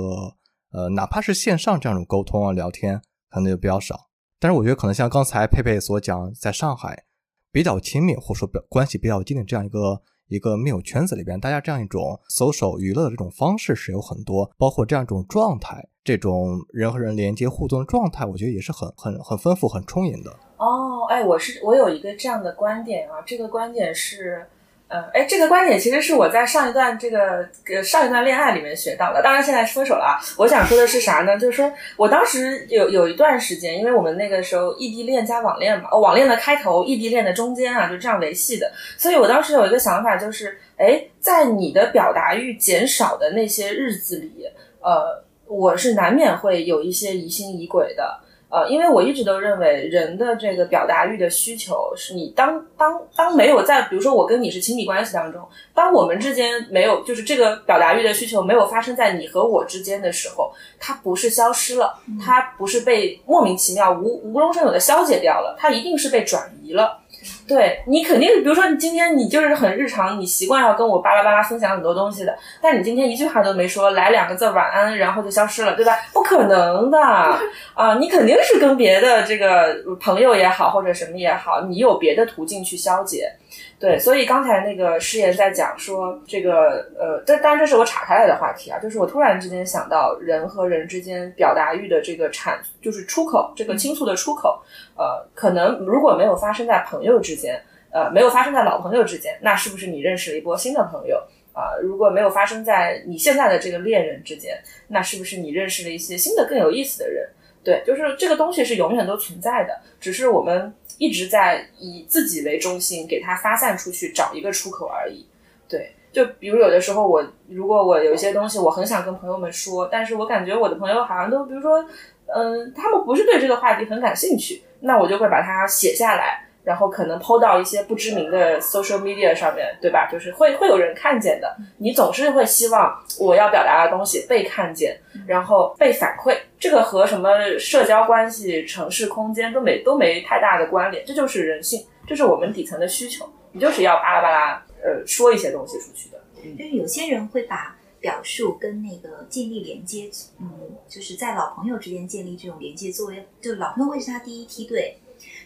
呃，哪怕是线上这样一种沟通啊、聊天，可能就比较少。但是我觉得可能像刚才佩佩所讲，在上海比较亲密或者说比关系比较近的这样一个。一个密友圈子里边，大家这样一种 social 娱乐的这种方式是有很多，包括这样一种状态，这种人和人连接互动的状态，我觉得也是很很很丰富、很充盈的。哦，哎，我是我有一个这样的观点啊，这个观点是，呃，哎，这个观点其实是我在上一段这个呃上一段恋爱里面学到的，当然现在分手了啊。我想说的是啥呢？就是说我当时有有一段时间，因为我们那个时候异地恋加网恋嘛，网恋的开头，异地恋的中间啊，就这样维系的。所以我当时有一个想法，就是，哎，在你的表达欲减少的那些日子里，呃，我是难免会有一些疑心疑鬼的。呃，因为我一直都认为人的这个表达欲的需求是你当当当没有在，比如说我跟你是亲密关系当中，当我们之间没有就是这个表达欲的需求没有发生在你和我之间的时候，它不是消失了，它不是被莫名其妙无无中生有的消解掉了，它一定是被转移了。对你肯定，比如说你今天你就是很日常，你习惯要跟我巴拉巴拉分享很多东西的，但你今天一句话都没说，来两个字晚安，然后就消失了，对吧？(laughs) 不可能的啊！你肯定是跟别的这个朋友也好，或者什么也好，你有别的途径去消解。对，所以刚才那个师言在讲说这个呃，这当然这是我岔开来的话题啊，就是我突然之间想到人和人之间表达欲的这个产，就是出口，这个倾诉的出口，呃，可能如果没有发生在朋友之间，呃，没有发生在老朋友之间，那是不是你认识了一波新的朋友啊？如果没有发生在你现在的这个恋人之间，那是不是你认识了一些新的更有意思的人？对，就是这个东西是永远都存在的，只是我们一直在以自己为中心，给它发散出去，找一个出口而已。对，就比如有的时候我如果我有一些东西我很想跟朋友们说，但是我感觉我的朋友好像都，比如说，嗯，他们不是对这个话题很感兴趣，那我就会把它写下来。然后可能抛到一些不知名的 social media 上面，对吧？就是会会有人看见的。你总是会希望我要表达的东西被看见，然后被反馈。这个和什么社交关系、城市空间都没都没太大的关联。这就是人性，这是我们底层的需求。你就是要巴拉巴拉呃说一些东西出去的。就是有些人会把表述跟那个建立连接，嗯，就是在老朋友之间建立这种连接，作为就老朋友会是他第一梯队。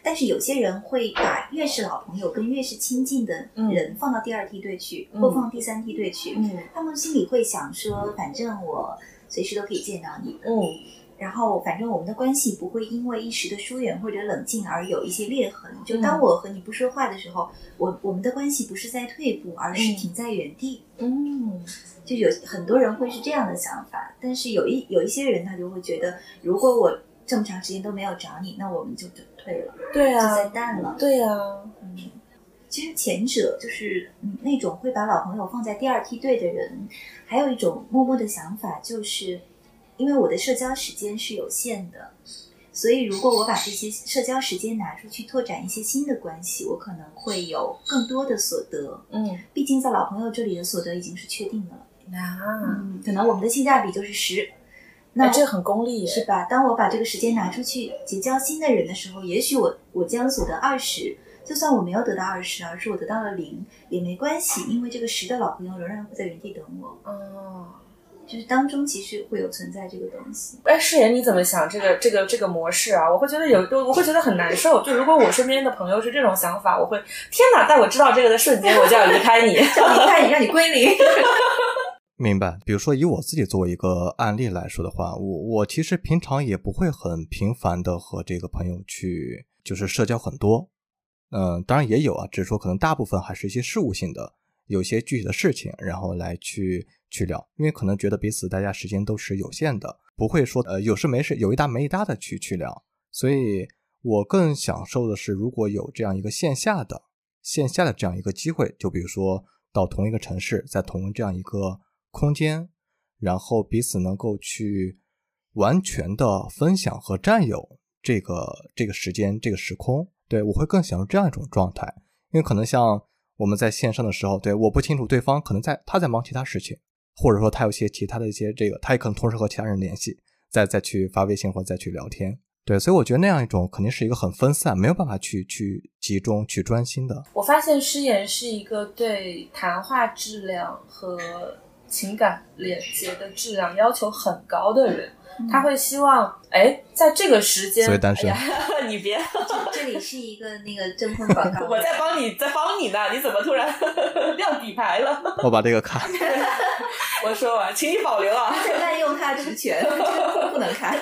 但是有些人会把越是老朋友跟越是亲近的人放到第二梯队去，或放第三梯队去。嗯，他们心里会想说，反正我随时都可以见到你。嗯，然后反正我们的关系不会因为一时的疏远或者冷静而有一些裂痕。就当我和你不说话的时候，我我们的关系不是在退步，而是停在原地。嗯，就有很多人会是这样的想法，但是有一有一些人他就会觉得，如果我这么长时间都没有找你，那我们就退了，对啊，就在淡了，对啊，嗯，其实前者就是嗯那种会把老朋友放在第二梯队的人，还有一种默默的想法，就是因为我的社交时间是有限的，所以如果我把这些社交时间拿出去拓展一些新的关系，我可能会有更多的所得。嗯，毕竟在老朋友这里的所得已经是确定的了，啊，可能我们的性价比就是十。那这很功利，是吧？当我把这个时间拿出去结交新的人的时候，也许我我将所得二十，就算我没有得到二十，而是我得到了零，也没关系，因为这个十的老朋友仍然会在原地等我。哦，就是当中其实会有存在这个东西。哎，誓言你怎么想这个这个这个模式啊？我会觉得有，我会觉得很难受。就如果我身边的朋友是这种想法，我会天哪！在我知道这个的瞬间，我就要离开你，(laughs) 要离开你，让你归零。(laughs) 明白，比如说以我自己作为一个案例来说的话，我我其实平常也不会很频繁的和这个朋友去就是社交很多，嗯，当然也有啊，只是说可能大部分还是一些事务性的，有些具体的事情，然后来去去聊，因为可能觉得彼此大家时间都是有限的，不会说呃有事没事有一搭没一搭的去去聊，所以我更享受的是如果有这样一个线下的线下的这样一个机会，就比如说到同一个城市，在同这样一个。空间，然后彼此能够去完全的分享和占有这个这个时间这个时空，对我会更享受这样一种状态。因为可能像我们在线上的时候，对我不清楚对方可能在他在忙其他事情，或者说他有些其他的一些这个，他也可能同时和其他人联系，再再去发微信或者再去聊天。对，所以我觉得那样一种肯定是一个很分散，没有办法去去集中去专心的。我发现诗言是一个对谈话质量和情感连接的质量要求很高的人，他会希望哎，在这个时间，所以单身，(laughs) 你别，这里是一个那个征婚广告，(laughs) 我在帮你，在帮你呢，你怎么突然 (laughs) 亮底牌了？我把这个看，我说完，请你保留啊，在滥用他职权，不能看，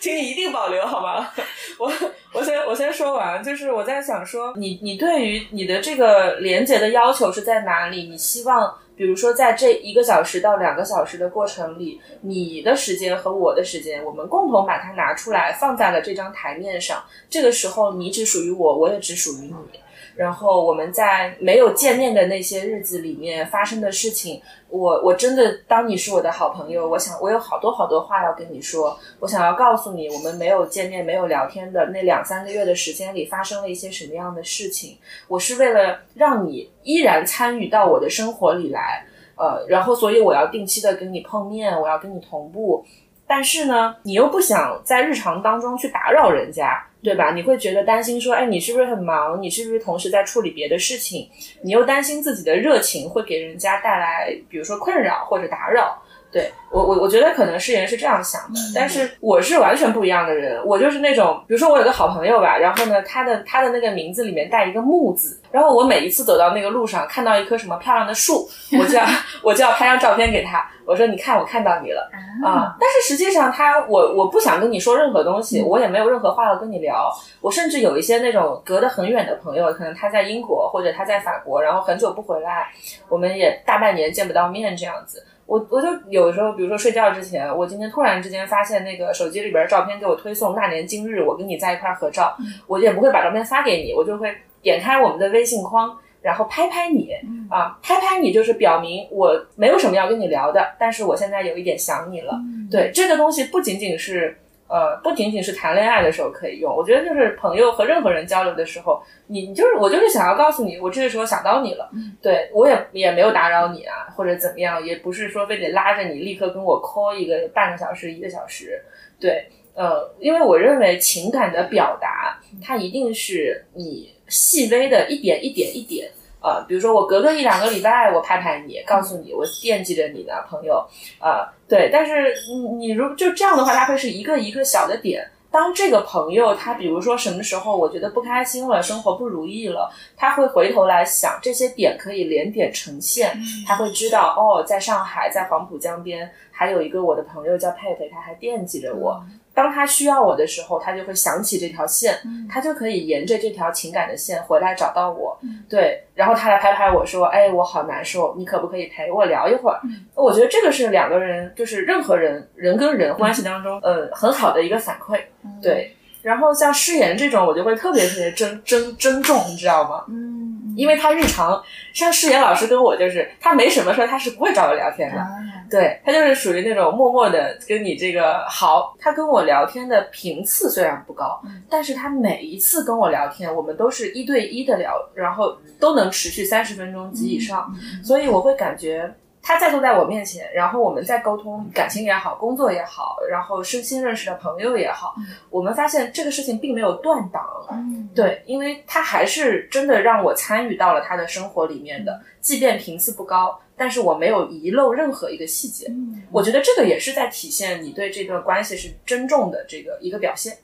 请你一定保留好吗？我我先我先说完，就是我在想说，你你对于你的这个连接的要求是在哪里？你希望？比如说，在这一个小时到两个小时的过程里，你的时间和我的时间，我们共同把它拿出来放在了这张台面上。这个时候，你只属于我，我也只属于你。然后我们在没有见面的那些日子里面发生的事情，我我真的当你是我的好朋友，我想我有好多好多话要跟你说，我想要告诉你，我们没有见面、没有聊天的那两三个月的时间里发生了一些什么样的事情。我是为了让你依然参与到我的生活里来，呃，然后所以我要定期的跟你碰面，我要跟你同步。但是呢，你又不想在日常当中去打扰人家，对吧？你会觉得担心说，哎，你是不是很忙？你是不是同时在处理别的事情？你又担心自己的热情会给人家带来，比如说困扰或者打扰。对我，我我觉得可能诗人是这样想的，但是我是完全不一样的人。我就是那种，比如说我有个好朋友吧，然后呢，他的他的那个名字里面带一个木字，然后我每一次走到那个路上，看到一棵什么漂亮的树，我就要 (laughs) 我就要拍张照片给他，我说你看我看到你了啊。但是实际上他我我不想跟你说任何东西，我也没有任何话要跟你聊。我甚至有一些那种隔得很远的朋友，可能他在英国或者他在法国，然后很久不回来，我们也大半年见不到面这样子。我我就有时候，比如说睡觉之前，我今天突然之间发现那个手机里边照片给我推送那年今日我跟你在一块合照，我也不会把照片发给你，我就会点开我们的微信框，然后拍拍你啊，拍拍你就是表明我没有什么要跟你聊的，但是我现在有一点想你了。对这个东西不仅仅是。呃，不仅仅是谈恋爱的时候可以用，我觉得就是朋友和任何人交流的时候，你你就是我就是想要告诉你，我这个时候想到你了，对我也也没有打扰你啊，或者怎么样，也不是说非得拉着你立刻跟我 call 一个半个小时一个小时，对，呃，因为我认为情感的表达，它一定是你细微的一点一点一点。呃，比如说我隔个一两个礼拜，我拍拍你，告诉你我惦记着你的朋友，呃，对。但是你你如就这样的话，它会是一个一个小的点。当这个朋友他比如说什么时候我觉得不开心了，生活不如意了，他会回头来想这些点可以连点呈现，他会知道哦，在上海，在黄浦江边还有一个我的朋友叫佩佩，他还惦记着我。当他需要我的时候，他就会想起这条线，他就可以沿着这条情感的线回来找到我。对，然后他来拍拍我说：“哎，我好难受，你可不可以陪我聊一会儿？”我觉得这个是两个人，就是任何人人跟人关系当中，呃，很好的一个反馈。对，然后像誓言这种，我就会特别特别珍珍珍重，你知道吗？嗯。因为他日常像诗言老师跟我就是，他没什么事他是不会找我聊天的，对他就是属于那种默默的跟你这个好。他跟我聊天的频次虽然不高，但是他每一次跟我聊天，我们都是一对一的聊，然后都能持续三十分钟及以上，所以我会感觉。他再坐在我面前，然后我们再沟通感情也好，工作也好，然后身心认识的朋友也好，我们发现这个事情并没有断档。嗯，对，因为他还是真的让我参与到了他的生活里面的，即便频次不高，但是我没有遗漏任何一个细节。嗯，我觉得这个也是在体现你对这段关系是珍重的这个一个表现。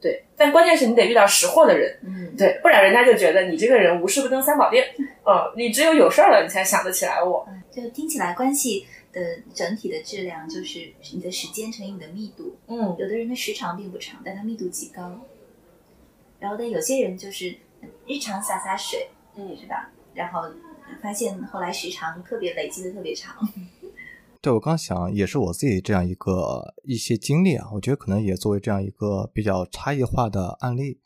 对，但关键是你得遇到识货的人，嗯，对，不然人家就觉得你这个人无事不登三宝殿，(laughs) 嗯，你只有有事儿了，你才想得起来我。就听起来关系的整体的质量就是你的时间乘以你的密度，嗯，有的人的时长并不长，但他密度极高，然后但有些人就是日常洒洒水，嗯，是吧？然后发现后来时长特别累积的特别长。(laughs) 对，我刚想也是我自己这样一个一些经历啊，我觉得可能也作为这样一个比较差异化的案例。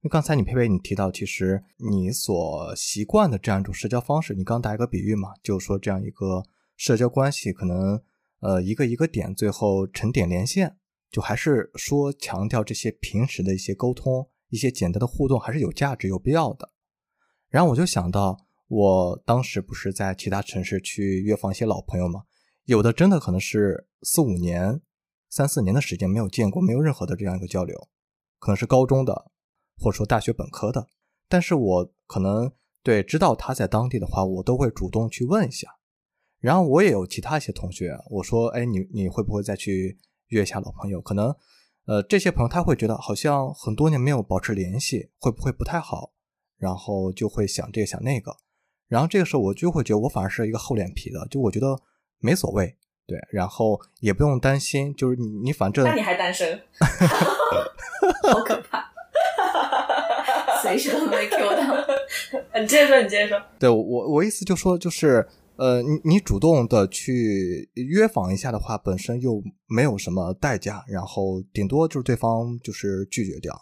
因为刚才你佩佩你提到，其实你所习惯的这样一种社交方式，你刚打一个比喻嘛，就是说这样一个社交关系，可能呃一个一个点，最后成点连线，就还是说强调这些平时的一些沟通，一些简单的互动还是有价值、有必要的。然后我就想到，我当时不是在其他城市去约访一些老朋友嘛。有的真的可能是四五年、三四年的时间没有见过，没有任何的这样一个交流，可能是高中的，或者说大学本科的。但是我可能对知道他在当地的话，我都会主动去问一下。然后我也有其他一些同学，我说：“哎，你你会不会再去约一下老朋友？可能，呃，这些朋友他会觉得好像很多年没有保持联系，会不会不太好？然后就会想这个想那个。然后这个时候我就会觉得我反而是一个厚脸皮的，就我觉得。没所谓，对，然后也不用担心，就是你你反正那你还单身，(laughs) 好可怕，随时都被 Q 到。你接着说，你接着说。对我我意思就说就是呃，你你主动的去约访一下的话，本身又没有什么代价，然后顶多就是对方就是拒绝掉，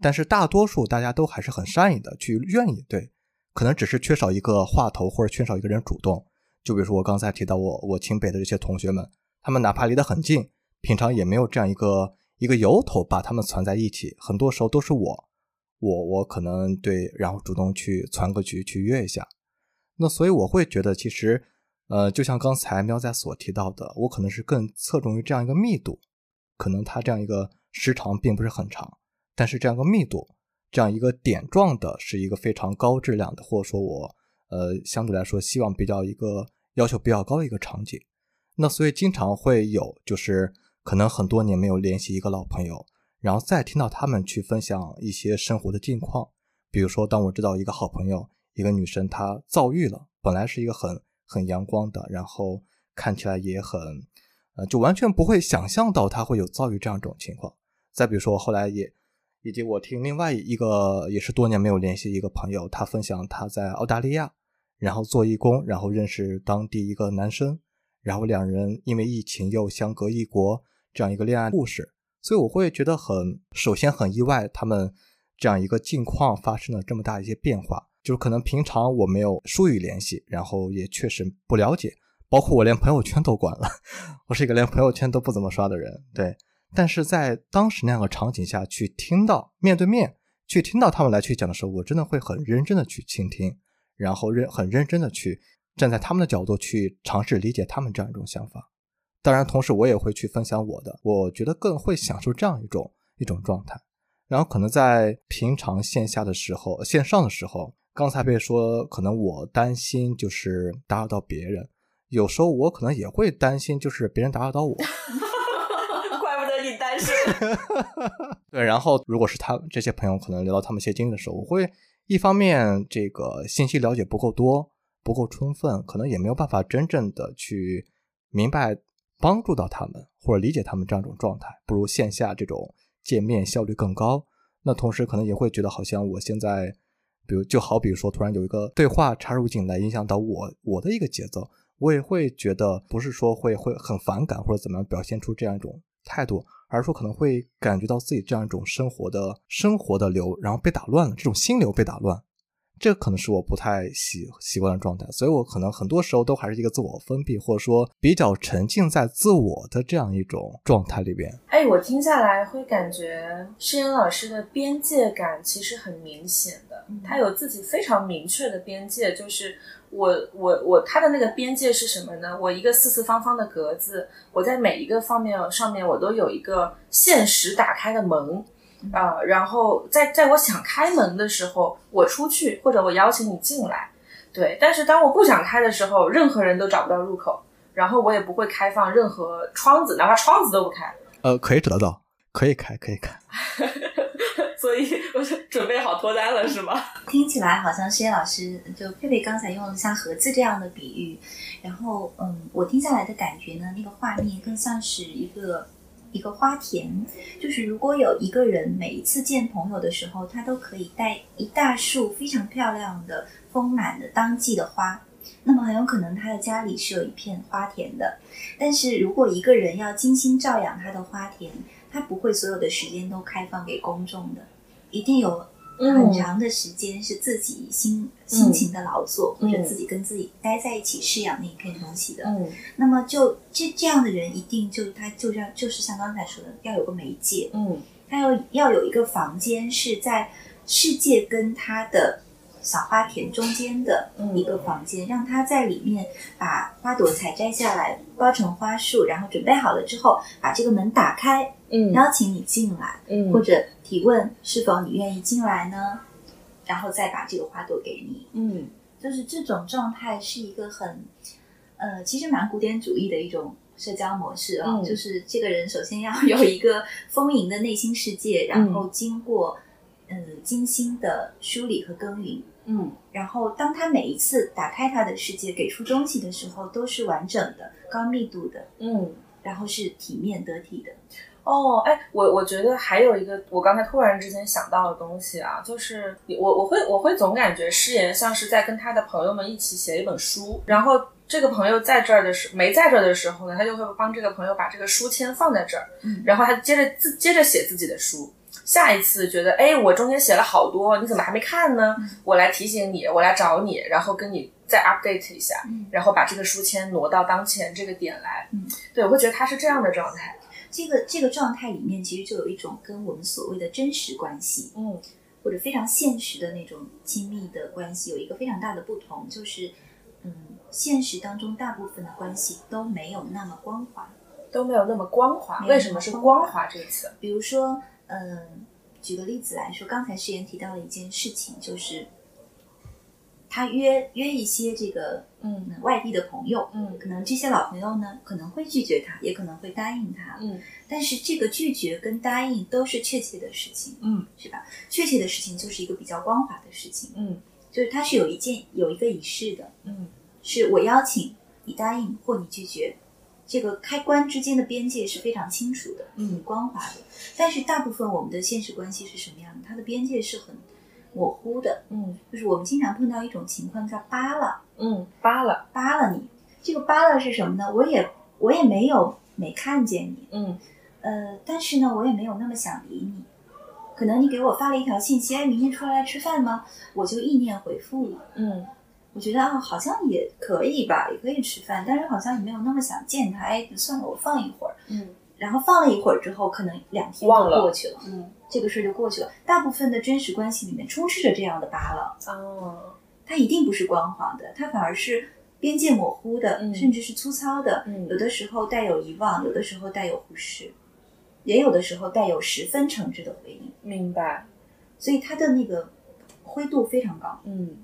但是大多数大家都还是很善意的去愿意，对，可能只是缺少一个话头或者缺少一个人主动。就比如说我刚才提到我我清北的这些同学们，他们哪怕离得很近，平常也没有这样一个一个由头把他们攒在一起，很多时候都是我，我我可能对，然后主动去攒个局去约一下。那所以我会觉得，其实，呃，就像刚才喵仔所提到的，我可能是更侧重于这样一个密度，可能它这样一个时长并不是很长，但是这样一个密度，这样一个点状的，是一个非常高质量的，或者说我呃相对来说希望比较一个要求比较高的一个场景。那所以经常会有，就是可能很多年没有联系一个老朋友，然后再听到他们去分享一些生活的近况，比如说当我知道一个好朋友，一个女生她遭遇了，本来是一个很很阳光的，然后看起来也很。呃，就完全不会想象到她会有遭遇这样一种情况。再比如说，后来也以及我听另外一个也是多年没有联系一个朋友，他分享他在澳大利亚，然后做义工，然后认识当地一个男生，然后两人因为疫情又相隔异国，这样一个恋爱故事。所以我会觉得很，首先很意外，他们这样一个境况发生了这么大一些变化，就是可能平常我没有疏于联系，然后也确实不了解。包括我连朋友圈都关了，(laughs) 我是一个连朋友圈都不怎么刷的人。对，但是在当时那样的场景下去听到面对面去听到他们来去讲的时候，我真的会很认真的去倾听，然后认很认真的去站在他们的角度去尝试理解他们这样一种想法。当然，同时我也会去分享我的，我觉得更会享受这样一种一种状态。然后可能在平常线下的时候、线上的时候，刚才被说可能我担心就是打扰到别人。有时候我可能也会担心，就是别人打扰到我 (laughs) (laughs) 怪不得你单身。(laughs) 对，然后如果是他这些朋友可能聊到他们一些经历的时候，我会一方面这个信息了解不够多、不够充分，可能也没有办法真正的去明白帮助到他们或者理解他们这样一种状态，不如线下这种见面效率更高。那同时可能也会觉得好像我现在，比如就好比说突然有一个对话插入进来，影响到我我的一个节奏。我也会觉得，不是说会会很反感或者怎么样表现出这样一种态度，而是说可能会感觉到自己这样一种生活的生活的流，然后被打乱了，这种心流被打乱，这可能是我不太习习惯的状态，所以我可能很多时候都还是一个自我封闭，或者说比较沉浸在自我的这样一种状态里边。哎，我听下来会感觉诗言老师的边界感其实很明显的，他有自己非常明确的边界，就是。我我我，他的那个边界是什么呢？我一个四四方方的格子，我在每一个方面上面我都有一个现实打开的门，啊，然后在在我想开门的时候，我出去或者我邀请你进来，对。但是当我不想开的时候，任何人都找不到入口，然后我也不会开放任何窗子，哪怕窗子都不开。呃，可以找得到，可以开，可以开。(laughs) 所以我就准备好脱单了，是吗？(laughs) 听起来好像诗燕老师就佩佩刚才用了像盒子这样的比喻，然后嗯，我听下来的感觉呢，那个画面更像是一个一个花田，就是如果有一个人每一次见朋友的时候，他都可以带一大束非常漂亮的丰满的当季的花，那么很有可能他的家里是有一片花田的。但是如果一个人要精心照养他的花田，他不会所有的时间都开放给公众的。一定有很长的时间是自己心辛勤的劳作，或者自己跟自己待在一起饲养那一片东西的。嗯，那么就这这样的人，一定就他就像就是像刚才说的，要有个媒介。嗯，他要要有一个房间是在世界跟他的小花田中间的一个房间，让他在里面把花朵采摘下来，包成花束，然后准备好了之后，把这个门打开，嗯，邀请你进来，嗯，或者。提问是否你愿意进来呢？然后再把这个花朵给你。嗯，就是这种状态是一个很，呃，其实蛮古典主义的一种社交模式啊。就是这个人首先要有一个丰盈的内心世界，然后经过嗯精心的梳理和耕耘。嗯，然后当他每一次打开他的世界，给出东西的时候，都是完整的、高密度的。嗯，然后是体面得体的。哦，哎，我我觉得还有一个，我刚才突然之间想到的东西啊，就是我我会我会总感觉诗言像是在跟他的朋友们一起写一本书，然后这个朋友在这儿的时没在这儿的时候呢，他就会帮这个朋友把这个书签放在这儿，然后他接着自接着写自己的书，下一次觉得哎，我中间写了好多，你怎么还没看呢？我来提醒你，我来找你，然后跟你再 update 一下，然后把这个书签挪到当前这个点来，嗯对我会觉得他是这样的状态。这个这个状态里面，其实就有一种跟我们所谓的真实关系，嗯，或者非常现实的那种亲密的关系，有一个非常大的不同，就是，嗯，现实当中大部分的关系都没有那么光滑，都没有那么光滑。为什么是光光滑这个词？比如说，嗯，举个例子来说，刚才诗言提到了一件事情，就是他约约一些这个嗯嗯外地的朋友，嗯可能这些老朋友呢可能会拒绝他，也可能会答应他，嗯但是这个拒绝跟答应都是确切的事情，嗯是吧？确切的事情就是一个比较光滑的事情，嗯就是它是有一件有一个仪式的，嗯是我邀请你答应或你拒绝，这个开关之间的边界是非常清楚的，嗯光滑的。但是大部分我们的现实关系是什么样的？它的边界是很模糊的，嗯就是我们经常碰到一种情况叫扒拉，嗯，扒拉。扒拉你。这个扒拉是什么呢？我也我也没有没看见你，嗯呃，但是呢，我也没有那么想理你。可能你给我发了一条信息，哎，明天出来吃饭吗？我就意念回复了。嗯我觉得啊，好像也可以吧，也可以吃饭，但是好像也没有那么想见他。哎，算了，我放一会儿。嗯然后放了一会儿之后，可能两天就过去了，嗯这个事儿就过去了。大部分的真实关系里面充斥着这样的疤了，哦它一定不是光滑的，它反而是边界模糊的，嗯甚至是粗糙的。嗯有的时候带有遗忘，有的时候带有忽视，也有的时候带有十分诚挚的回应。明白。所以它的那个灰度非常高。嗯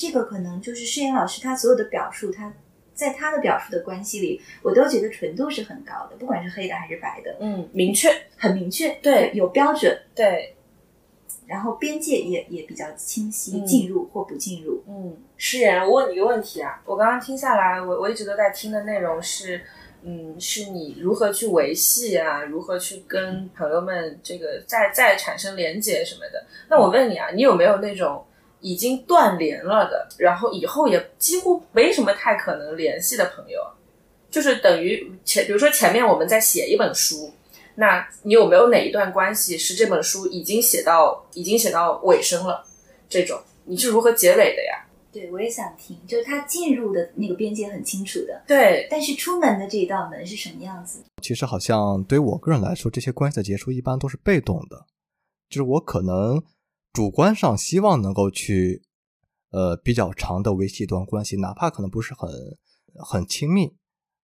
这个可能就是诗言老师他所有的表述，他在他的表述的关系里，我都觉得纯度是很高的，不管是黑的还是白的，嗯，明确。很明确，对有标准，对，然后边界也也比较清晰，嗯进入或不进入。嗯，诗言，我问你一个问题啊，我刚刚听下来，我我一直都在听的内容是，嗯，是你如何去维系啊，如何去跟朋友们这个再再产生连接什么的。那我问你啊，你有没有那种已经断联了的，然后以后也几乎没什么太可能联系的朋友？就是等于前，比如说前面我们在写一本书，那你有没有哪一段关系是这本书已经写到已经写到尾声了？这种你是如何结尾的呀？对，我也想听，就是他进入的那个边界很清楚的，对，但是出门的这一道门是什么样子？其实好像对于我个人来说，这些关系的结束一般都是被动的，就是我可能主观上希望能够去呃比较长的维系一段关系，哪怕可能不是很很亲密，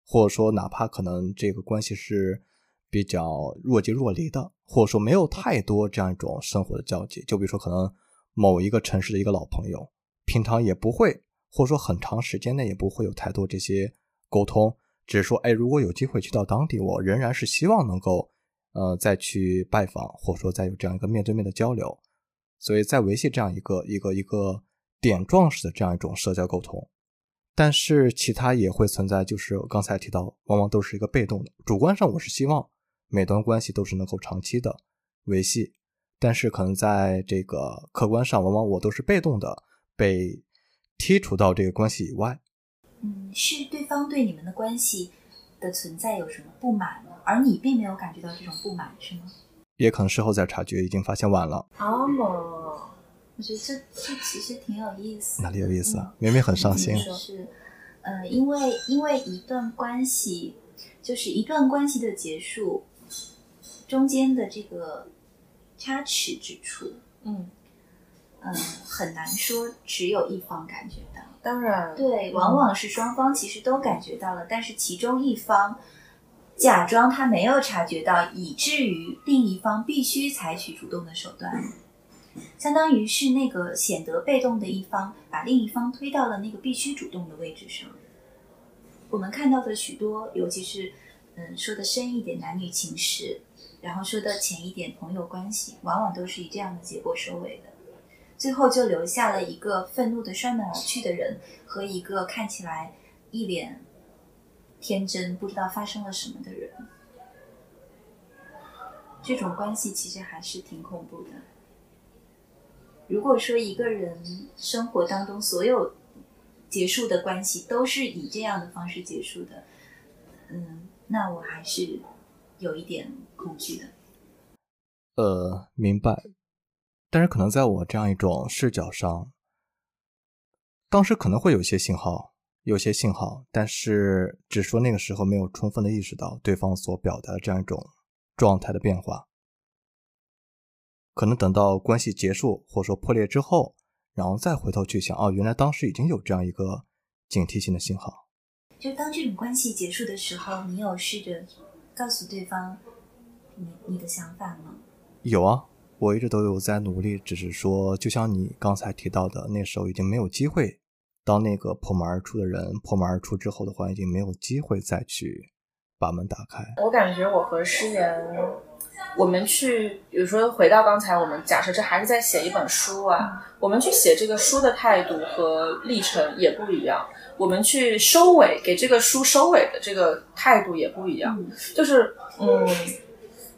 或者说哪怕可能这个关系是比较若即若离的，或者说没有太多这样一种生活的交集。就比如说可能某一个城市的一个老朋友，平常也不会，或者说很长时间内也不会有太多这些沟通。只是说，哎，如果有机会去到当地，我仍然是希望能够，呃，再去拜访，或者说再有这样一个面对面的交流，所以在维系这样一个一个一个点状式的这样一种社交沟通。但是其他也会存在，就是刚才提到，往往都是一个被动的。主观上我是希望每段关系都是能够长期的维系，但是可能在这个客观上，往往我都是被动的被剔除到这个关系以外。嗯，是对方对你们的关系的存在有什么不满呢？而你并没有感觉到这种不满，是吗？也可能事后再察觉，已经发现晚了。阿么，我觉得这这其实挺有意思。哪里有意思啊？明明很伤心你。说是，呃，因为因为一段关系，就是一段关系的结束，中间的这个差池之处，嗯，嗯、很难说只有一方感觉到。当然，对，往往是双方其实都感觉到了，但是其中一方假装他没有察觉到，以至于另一方必须采取主动的手段，相当于是那个显得被动的一方把另一方推到了那个必须主动的位置上。我们看到的许多，尤其是嗯说的深一点男女情事，然后说的浅一点朋友关系，往往都是以这样的结果收尾的。最后就留下了一个愤怒的摔门而去的人，和一个看起来一脸天真、不知道发生了什么的人。这种关系其实还是挺恐怖的。如果说一个人生活当中所有结束的关系都是以这样的方式结束的，嗯，那我还是有一点恐惧的。呃，明白。但是可能在我这样一种视角上，当时可能会有一些信号，有些信号，但是只说那个时候没有充分的意识到对方所表达的这样一种状态的变化。可能等到关系结束或者说破裂之后，然后再回头去想，哦，原来当时已经有这样一个警惕性的信号。就当这种关系结束的时候，你有试着告诉对方你你的想法吗？有啊，我一直都有在努力，只是说，就像你刚才提到的，那时候已经没有机会。当那个破门而出的人破门而出之后的话，已经没有机会再去把门打开。我感觉我和诗言，我们去，比如说回到刚才，我们假设这还是在写一本书啊，我们去写这个书的态度和历程也不一样。我们去收尾，给这个书收尾的这个态度也不一样。就是嗯。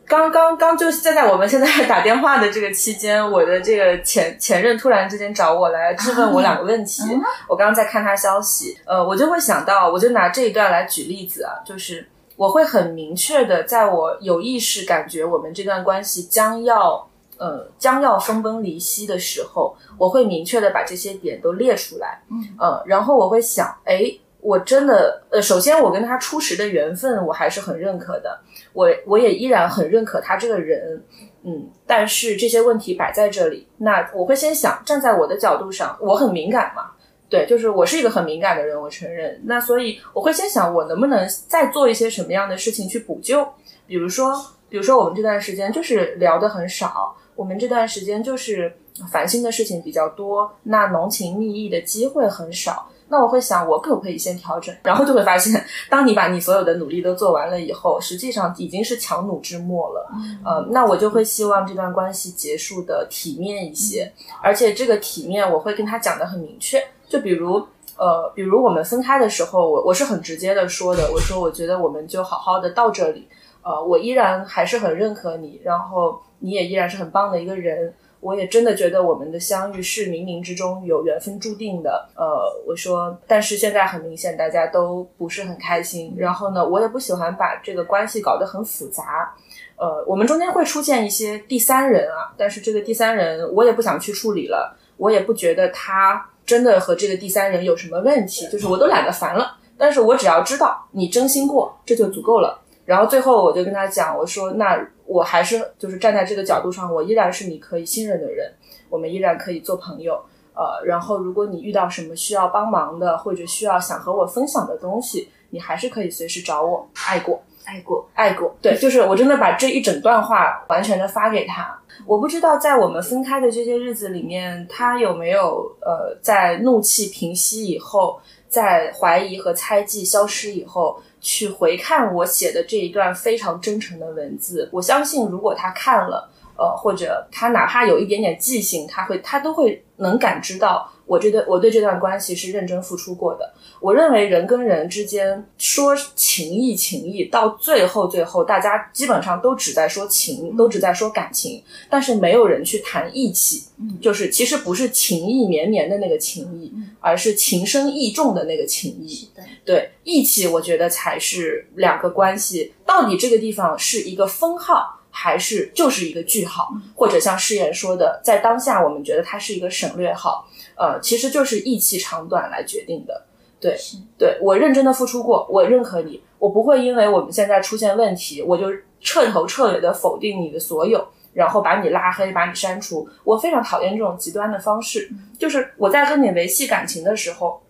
刚刚刚就就在我们现在打电话的这个期间，我的这个前前任突然之间找我来质问我两个问题。我刚刚在看他消息，呃，我就会想到，我就拿这一段来举例子啊，就是我会很明确的，在我有意识感觉我们这段关系将要呃将要分崩离析的时候，我会明确的把这些点都列出来，嗯，然后我会想，哎。我真的，呃，首先我跟他初识的缘分，我还是很认可的。我我也依然很认可他这个人，嗯。但是这些问题摆在这里，那我会先想，站在我的角度上，我很敏感嘛，对，就是我是一个很敏感的人，我承认。那所以我会先想，我能不能再做一些什么样的事情去补救？比如说，比如说我们这段时间就是聊的很少，我们这段时间就是烦心的事情比较多，那浓情蜜意的机会很少。那我会想，我可不可以先调整？然后就会发现，当你把你所有的努力都做完了以后，实际上已经是强弩之末了。呃，那我就会希望这段关系结束的体面一些，而且这个体面我会跟他讲的很明确。就比如，呃，比如我们分开的时候，我我是很直接的说的，我说我觉得我们就好好的到这里。呃，我依然还是很认可你，然后你也依然是很棒的一个人。我也真的觉得我们的相遇是冥冥之中有缘分注定的。呃，我说，但是现在很明显大家都不是很开心。然后呢，我也不喜欢把这个关系搞得很复杂。呃，我们中间会出现一些第三人啊，但是这个第三人我也不想去处理了。我也不觉得他真的和这个第三人有什么问题，就是我都懒得烦了。但是我只要知道你真心过，这就足够了。然后最后我就跟他讲，我说那。我还是就是站在这个角度上，我依然是你可以信任的人，我们依然可以做朋友。呃，然后如果你遇到什么需要帮忙的，或者需要想和我分享的东西，你还是可以随时找我。爱过，爱过，爱过。对，就是我真的把这一整段话完全的发给他。我不知道在我们分开的这些日子里面，他有没有呃，在怒气平息以后，在怀疑和猜忌消失以后。去回看我写的这一段非常真诚的文字，我相信如果他看了，呃，或者他哪怕有一点点记性，他会他都会能感知到。我这段我对这段关系是认真付出过的。我认为人跟人之间说情义情义，到最后最后，大家基本上都只在说情，都只在说感情，但是没有人去谈义气。嗯，就是其实不是情意绵绵的那个情谊，而是情深意重的那个情谊。对义气，我觉得才是两个关系到底这个地方是一个分号，还是就是一个句号，或者像誓言说的，在当下我们觉得它是一个省略号。呃，其实就是义气长短来决定的，对，对我认真的付出过，我认可你，我不会因为我们现在出现问题，我就彻头彻尾的否定你的所有，然后把你拉黑，把你删除。我非常讨厌这种极端的方式，就是我在跟你维系感情的时候，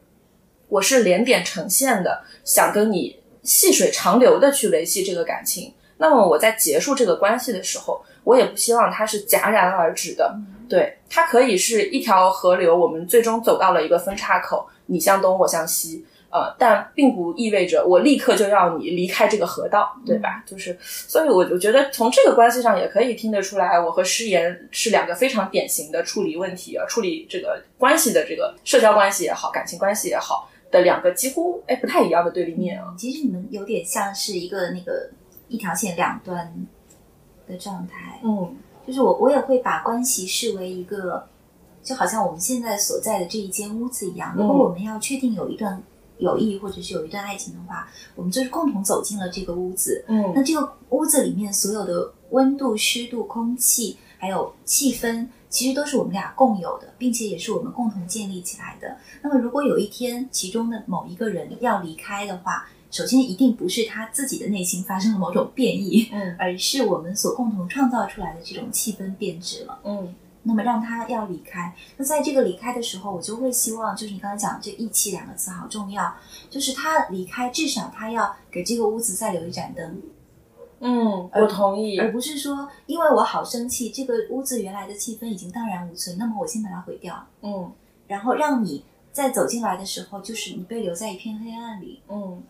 我是连点成线的，想跟你细水长流的去维系这个感情。那么我在结束这个关系的时候，我也不希望它是戛然而止的。对，它可以是一条河流，我们最终走到了一个分叉口，你向东，我向西，呃，但并不意味着我立刻就要你离开这个河道，对吧？就是，所以我我觉得从这个关系上也可以听得出来，我和诗言是两个非常典型的处理问题啊，处理这个关系的这个社交关系也好，感情关系也好的两个几乎哎不太一样的对立面啊。其实你们有点像是一个那个一条线两端的状态，嗯。就是我，我也会把关系视为一个，就好像我们现在所在的这一间屋子一样。如果我们要确定有一段友谊或者是有一段爱情的话，我们就是共同走进了这个屋子。嗯，那这个屋子里面所有的温度、湿度、空气，还有气氛，其实都是我们俩共有的，并且也是我们共同建立起来的。那么，如果有一天其中的某一个人要离开的话，首先，一定不是他自己的内心发生了某种变异，嗯，而是我们所共同创造出来的这种气氛变质了，嗯，那么让他要离开。那在这个离开的时候，我就会希望，就是你刚才讲这义气两个字好重要，就是他离开，至少他要给这个屋子再留一盏灯。嗯，我同意，而不是说因为我好生气，这个屋子原来的气氛已经荡然无存，那么我先把它毁掉，嗯然后让你在走进来的时候，就是你被留在一片黑暗里，嗯。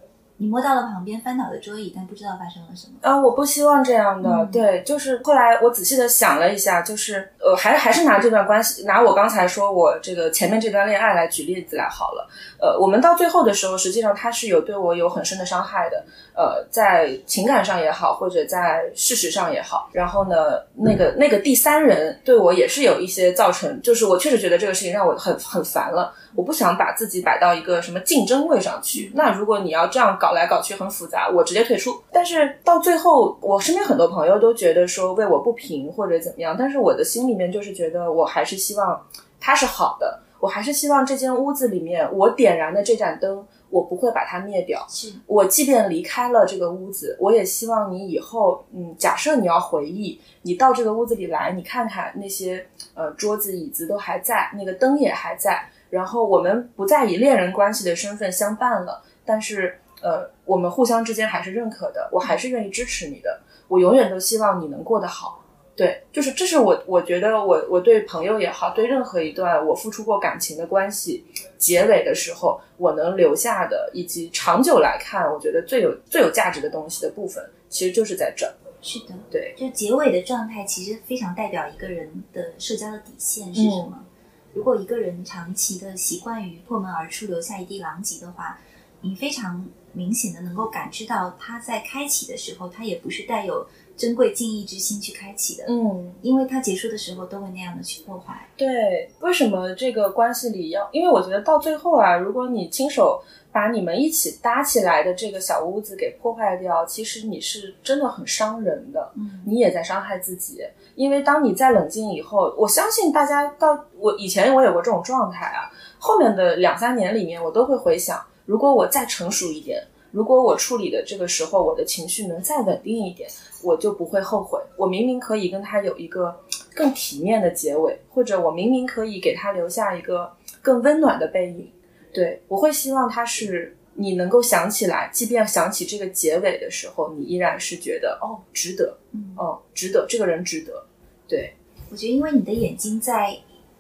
你摸到了旁边翻倒的桌椅，但不知道发生了什么。啊，我不希望这样的。嗯对，就是后来我仔细的想了一下，就是呃，还还是拿这段关系，拿我刚才说我这个前面这段恋爱来举例子来好了。呃，我们到最后的时候，实际上他是有对我有很深的伤害的。呃，在情感上也好，或者在事实上也好。然后呢，那个那个第三人对我也是有一些造成，就是我确实觉得这个事情让我很很烦了。我不想把自己摆到一个什么竞争位上去。那如果你要这样搞来搞去很复杂，我直接退出。但是到最后，我身边很多朋友都觉得说为我不平或者怎么样，但是我的心里面就是觉得我还是希望它是好的，我还是希望这间屋子里面我点燃的这盏灯，我不会把它灭掉。我即便离开了这个屋子，我也希望你以后，嗯，假设你要回忆，你到这个屋子里来，你看看那些呃桌子椅子都还在，那个灯也还在，然后我们不再以恋人关系的身份相伴了，但是呃，我们互相之间还是认可的，我还是愿意支持你的，我永远都希望你能过得好。对，就是这是我我觉得我我对朋友也好，对任何一段我付出过感情的关系，结尾的时候我能留下的，以及长久来看，我觉得最有最有价值的东西的部分，其实就是在这儿。是的，对，就结尾的状态其实非常代表一个人的社交的底线是什么。如果一个人长期的习惯于破门而出，留下一地狼藉的话，你非常明显的能够感知到他在开启的时候，他也不是带有珍贵敬意之心去开启的，嗯，因为他结束的时候都会那样的去破坏。对，为什么这个关系里要？因为我觉得到最后啊，如果你亲手把你们一起搭起来的这个小屋子给破坏掉，其实你是真的很伤人的，嗯，你也在伤害自己。因为当你再冷静以后，我相信大家到我以前我有过这种状态啊，后面的两三年里面，我都会回想，如果我再成熟一点，如果我处理的这个时候我的情绪能再稳定一点，我就不会后悔。我明明可以跟他有一个更体面的结尾，或者我明明可以给他留下一个更温暖的背影。对我会希望他是你能够想起来，即便想起这个结尾的时候，你依然是觉得哦值得，嗯哦值得，这个人值得。对，我觉得因为你的眼睛在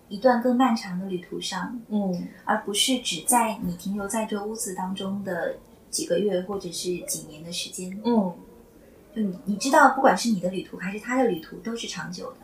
一段更漫长的旅途上，嗯而不是只在你停留在这屋子当中的几个月或者是几年的时间。嗯就你你知道，不管是你的旅途还是他的旅途，都是长久的。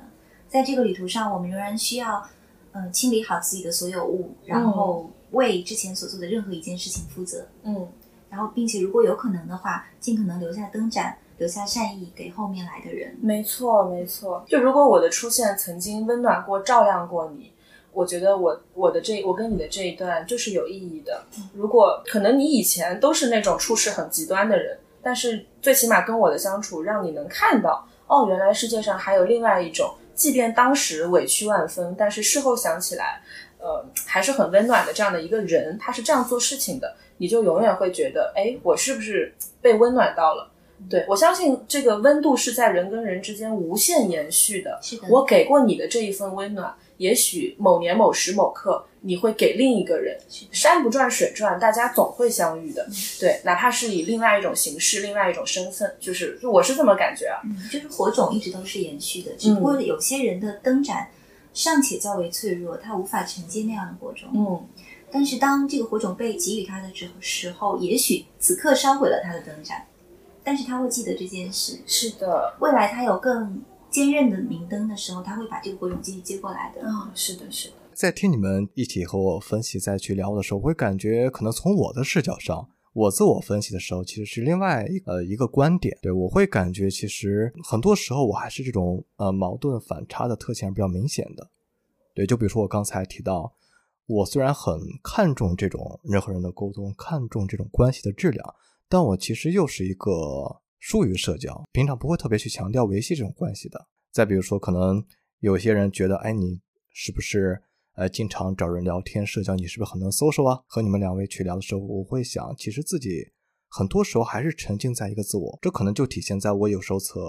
在这个旅途上，我们仍然需要，呃，清理好自己的所有物，然后为之前所做的任何一件事情负责。嗯然后，并且如果有可能的话，尽可能留下灯盏，留下善意给后面来的人。没错，没错。就如果我的出现曾经温暖过、照亮过你，我觉得我我的这我跟你的这一段就是有意义的。如果可能你以前都是那种处事很极端的人，但是最起码跟我的相处，让你能看到，哦，原来世界上还有另外一种，即便当时委屈万分，但是事后想起来，呃，还是很温暖的这样的一个人，他是这样做事情的，你就永远会觉得，哎，我是不是被温暖到了？对我相信这个温度是在人跟人之间无限延续的。是的，我给过你的这一份温暖，也许某年某时某刻你会给另一个人。山不转水转，大家总会相遇的。对，哪怕是以另外一种形式、另外一种身份，就是就我是这么感觉啊。嗯，就是火种一直都是延续的，只不过有些人的灯盏尚且较为脆弱，他无法承接那样的火种。嗯，但是当这个火种被给予他的时时候，也许此刻烧毁了他的灯盏，但是他会记得这件事。是的，未来他有更坚韧的明灯的时候，他会把这个火种继续接过来的。嗯，是的，是的。在听你们一起和我分析、再去聊的时候，我会感觉可能从我的视角上，我自我分析的时候，其实是另外一呃一个观点。对我会感觉，其实很多时候我还是这种呃矛盾反差的特性比较明显的。对，就比如说我刚才提到，我虽然很看重这种人和人的沟通，看重这种关系的质量，但我其实又是一个疏于社交，平常不会特别去强调维系这种关系的。再比如说，可能有些人觉得，哎，你是不是呃经常找人聊天社交？你是不是很能 social 啊？和你们两位去聊的时候，我会想，其实自己很多时候还是沉浸在一个自我，这可能就体现在我有时候测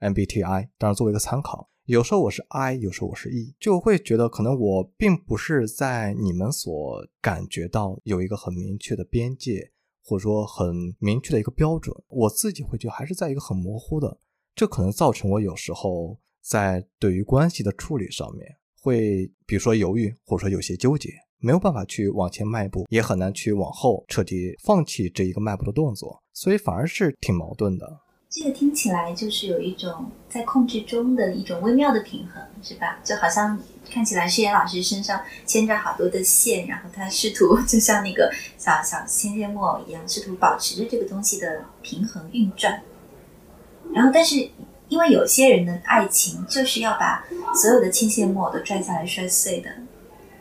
MBTI，当然作为一个参考。有时候我是 I，有时候我是 E，就会觉得可能我并不是在你们所感觉到有一个很明确的边界，或者说很明确的一个标准，我自己会觉得还是在一个很模糊的，这可能造成我有时候在对于关系的处理上面会，比如说犹豫，或者说有些纠结，没有办法去往前迈步，也很难去往后彻底放弃这一个迈步的动作，所以反而是挺矛盾的。这个听起来就是有一种在控制中的一种微妙的平衡，是吧？就好像看起来诗妍老师身上牵着好多的线，然后他试图就像那个小小牵线木偶一样，试图保持着这个东西的平衡运转。然后，但是因为有些人的爱情就是要把所有的牵线木偶都拽下来摔碎的，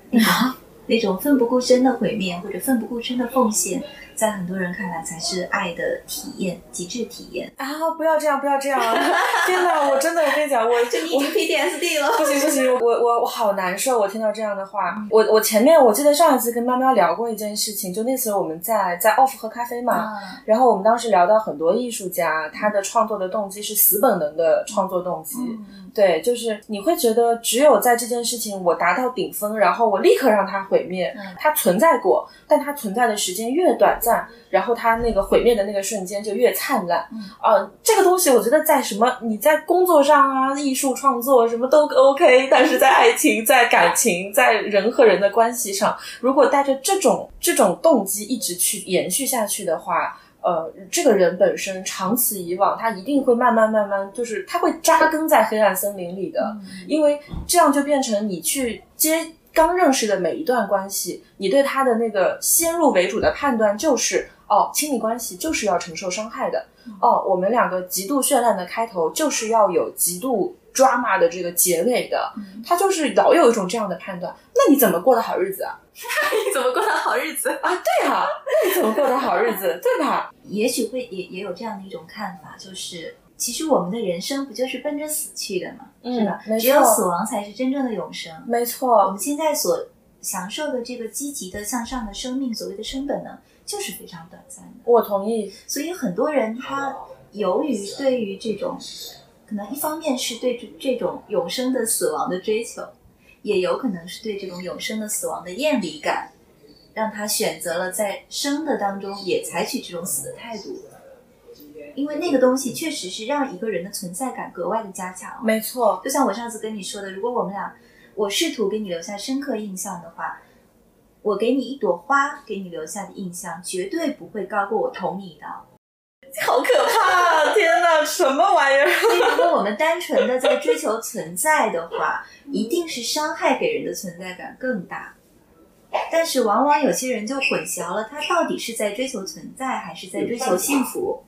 那种那种奋不顾身的毁灭或者奋不顾身的奉献。在很多人看来才是爱的体验，极致体验啊！不要这样，不要这样！(laughs) 天哪，我真的，我跟你讲，我就你已经 PTSD 了。(laughs) 不行不行，我我我好难受！我听到这样的话，我我前面我记得上一次跟喵喵聊过一件事情，就那次我们在在 off 喝咖啡嘛，然后我们当时聊到很多艺术家，他的创作的动机是死本能的创作动机。对，就是你会觉得只有在这件事情我达到顶峰，然后我立刻让它毁灭。它存在过，但它存在的时间越短暂，然后它那个毁灭的那个瞬间就越灿烂。啊，这个东西我觉得在什么你在工作上啊，艺术创作什么都 OK，但是在爱情、在感情、在人和人的关系上，如果带着这种这种动机一直去延续下去的话。呃，这个人本身长此以往，他一定会慢慢慢慢，就是他会扎根在黑暗森林里的，因为这样就变成你去接刚认识的每一段关系，你对他的那个先入为主的判断就是，哦，亲密关系就是要承受伤害的，哦，我们两个极度绚烂的开头就是要有极度 drama 的这个结尾的，他就是老有一种这样的判断，那你怎么过的好日子啊？(laughs) 你怎么过的好日子啊？对啊，那你怎么过的好日子？(laughs) 对吧？也许会也也有这样的一种看法，就是其实我们的人生不就是奔着死去的吗？是吧？只有死亡才是真正的永生。没错，我们现在所享受的这个积极的向上的生命，所谓的生本呢，就是非常短暂的。我同意。所以很多人他由于对于这种，可能一方面是对这这种永生的死亡的追求。也有可能是对这种永生的死亡的厌离感，让他选择了在生的当中也采取这种死的态度，因为那个东西确实是让一个人的存在感格外的加强。没错，就像我上次跟你说的，如果我们俩我试图给你留下深刻印象的话，我给你一朵花，给你留下的印象绝对不会高过我捅你一刀。好可怕！天哪，什么玩意儿？(laughs) 如果我们单纯的在追求存在的话，一定是伤害给人的存在感更大。但是，往往有些人就混淆了，他到底是在追求存在，还是在追求幸福？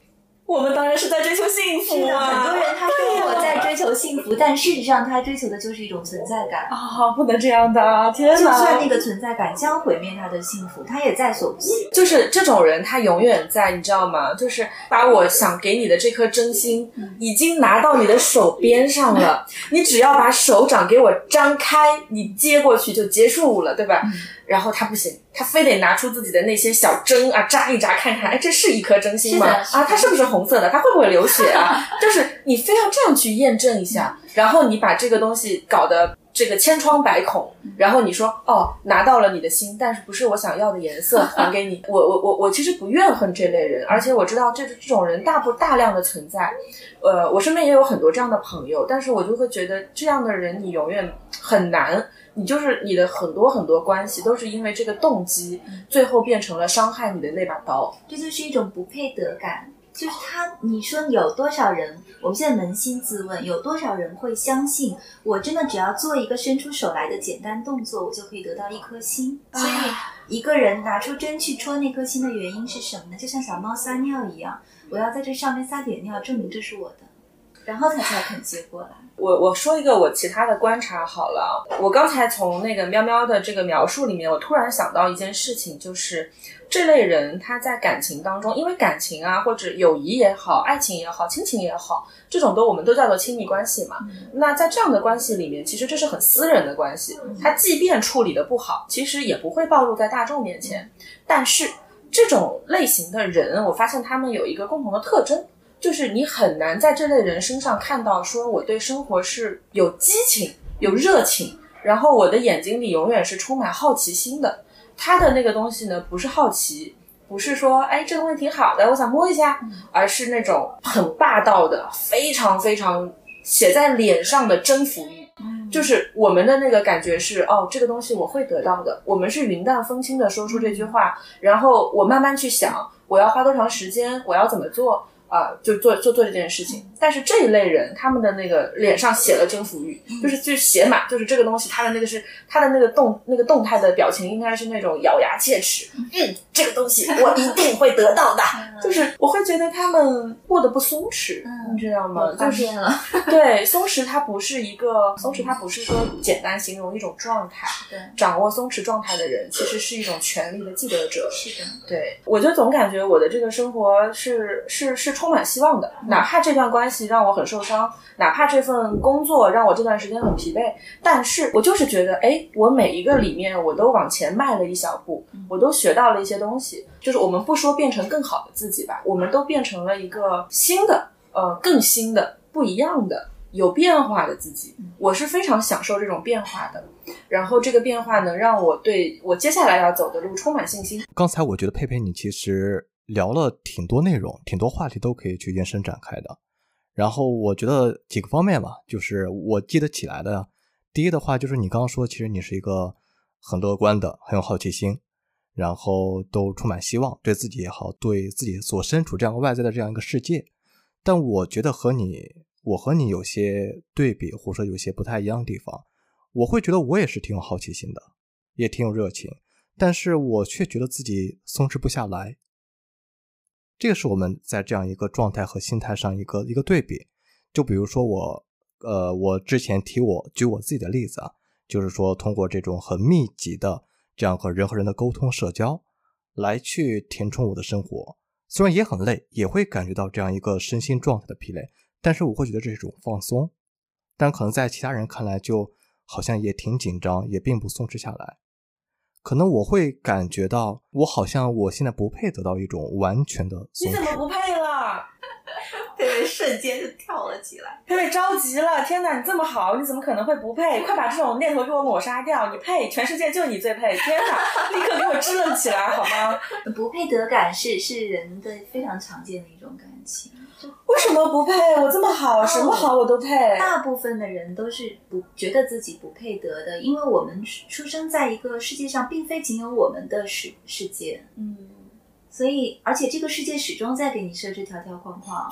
我们当然是在追求幸福啊！很多人他说我在追求幸福，但事实上他追求的就是一种存在感啊！不能这样的，天哪！就算那个存在感将毁灭他的幸福，他也在所不惜。就是这种人，他永远在，你知道吗？就是把我想给你的这颗真心，已经拿到你的手边上了，你只要把手掌给我张开，你接过去就结束了，对吧？然后他不行，他非得拿出自己的那些小针啊，扎一扎看看，哎，这是一颗真心吗？啊，它是不是红色的？(laughs) 它会不会流血啊？就是你非要这样去验证一下，然后你把这个东西搞得这个千疮百孔，然后你说哦，拿到了你的心，但是不是我想要的颜色，(laughs) 还给你。我我我我其实不怨恨这类人，而且我知道这这种人大不大量的存在，呃，我身边也有很多这样的朋友，但是我就会觉得这样的人你永远很难。你就是你的很多很多关系都是因为这个动机，最后变成了伤害你的那把刀。这就是一种不配得感。就是他，你说有多少人？我们现在扪心自问，有多少人会相信我真的只要做一个伸出手来的简单动作，我就可以得到一颗心？所以一个人拿出针去戳那颗心的原因是什么呢？就像小猫撒尿一样，我要在这上面撒点尿，证明这是我的，然后他才肯接过来。我我说一个我其他的观察好了，我刚才从那个喵喵的这个描述里面，我突然想到一件事情，就是这类人他在感情当中，因为感情啊或者友谊也好，爱情也好，亲情也好，这种都我们都叫做亲密关系嘛。那在这样的关系里面，其实这是很私人的关系，他即便处理的不好，其实也不会暴露在大众面前。但是这种类型的人，我发现他们有一个共同的特征。就是你很难在这类人身上看到说我对生活是有激情、有热情，然后我的眼睛里永远是充满好奇心的。他的那个东西呢，不是好奇，不是说哎这个东西挺好的，我想摸一下，而是那种很霸道的、非常非常写在脸上的征服欲。就是我们的那个感觉是，哦，这个东西我会得到的。我们是云淡风轻的说出这句话，然后我慢慢去想，我要花多长时间，我要怎么做。啊，就做做做这件事情，但是这一类人，他们的那个脸上写了征服欲，就是就是写满，就是这个东西，他的那个是他的那个动那个动态的表情，应该是那种咬牙切齿，嗯，这个东西我一定会得到的，(laughs) 就是我会觉得他们过得不松弛，你知道吗？就是对松弛，它不是一个松弛，它不是说简单形容一种状态，对，掌握松弛状态的人，其实是一种权力的既得者，是的，对我就总感觉我的这个生活是是是。充满希望的，哪怕这段关系让我很受伤，哪怕这份工作让我这段时间很疲惫，但是我就是觉得，哎，我每一个里面我都往前迈了一小步，我都学到了一些东西。就是我们不说变成更好的自己吧，我们都变成了一个新的，呃，更新的、不一样的、有变化的自己。我是非常享受这种变化的，然后这个变化能让我对我接下来要走的路充满信心。刚才我觉得佩佩你其实。聊了挺多内容，挺多话题都可以去延伸展开的。然后我觉得几个方面吧，就是我记得起来的。第一的话，就是你刚刚说，其实你是一个很乐观的，很有好奇心，然后都充满希望，对自己也好，对自己所身处这样外在的这样一个世界。但我觉得和你，我和你有些对比，或者说有些不太一样的地方。我会觉得我也是挺有好奇心的，也挺有热情，但是我却觉得自己松弛不下来。这个是我们在这样一个状态和心态上一个一个对比，就比如说我，呃，我之前提我举我自己的例子啊，就是说通过这种很密集的这样和人和人的沟通社交，来去填充我的生活，虽然也很累，也会感觉到这样一个身心状态的疲累，但是我会觉得这是一种放松，但可能在其他人看来就好像也挺紧张，也并不松弛下来。可能我会感觉到，我好像我现在不配得到一种完全的。你怎么不配瞬间就跳了起来。(laughs) 佩佩着急了，天哪！你这么好，你怎么可能会不配？快把这种念头给我抹杀掉！你配，全世界就你最配！天哪，立刻给我支棱起来好吗？(laughs) 不配得感是是人的非常常见的一种感情。为什么不配？我这么好，什么好我都配。大部分的人都是不觉得自己不配得的，因为我们出生在一个世界上，并非仅有我们的世世界。嗯，所以，而且这个世界始终在给你设置条条框框，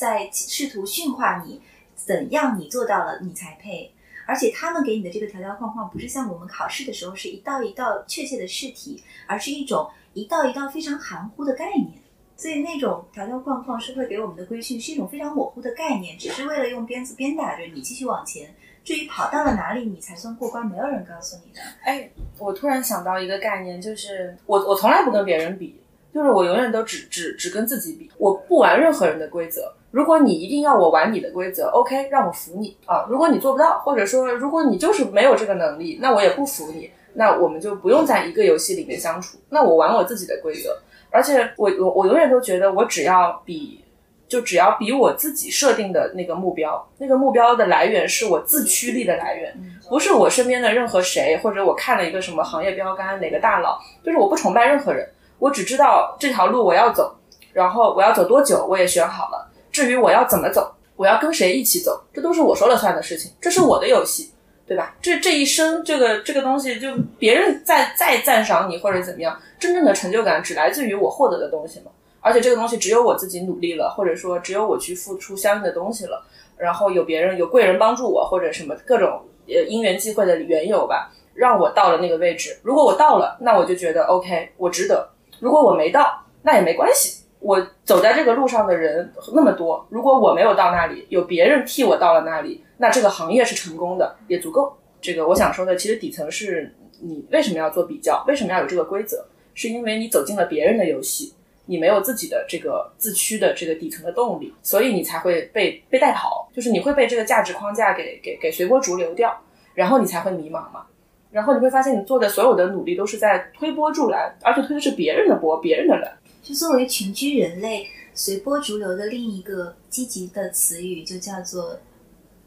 在试图驯化你，怎样你做到了你才配。而且他们给你的这个条条框框，不是像我们考试的时候是一道一道确切的试题，而是一种一道一道非常含糊的概念。所以那种条条框框是会给我们的规训，是一种非常模糊的概念，只是为了用鞭子鞭打着你继续往前。至于跑到了哪里你才算过关，没有人告诉你的。哎，我突然想到一个概念，就是我我从来不跟别人比，就是我永远都只只只跟自己比，我不玩任何人的规则。如果你一定要我玩你的规则，OK，让我服你啊。如果你做不到，或者说如果你就是没有这个能力，那我也不服你，那我们就不用在一个游戏里面相处。那我玩我自己的规则。而且我我我永远都觉得，我只要比，就只要比我自己设定的那个目标，那个目标的来源是我自驱力的来源，不是我身边的任何谁，或者我看了一个什么行业标杆，哪个大佬，就是我不崇拜任何人，我只知道这条路我要走，然后我要走多久，我也选好了。至于我要怎么走，我要跟谁一起走，这都是我说了算的事情，这是我的游戏。对吧？这这一生，这个这个东西，就别人再再赞赏你或者怎么样，真正的成就感只来自于我获得的东西嘛。而且这个东西只有我自己努力了，或者说只有我去付出相应的东西了，然后有别人有贵人帮助我，或者什么各种呃因缘际会的缘由吧，让我到了那个位置。如果我到了，那我就觉得 OK，我值得；如果我没到，那也没关系。我走在这个路上的人那么多，如果我没有到那里，有别人替我到了那里。那这个行业是成功的，也足够。这个我想说的，其实底层是你为什么要做比较，为什么要有这个规则，是因为你走进了别人的游戏，你没有自己的这个自驱的这个底层的动力，所以你才会被被带跑，就是你会被这个价值框架给给给随波逐流掉，然后你才会迷茫嘛。然后你会发现你做的所有的努力都是在推波助澜，而且推的是别人的波，别人的澜。就作为群居人类，随波逐流的另一个积极的词语就叫做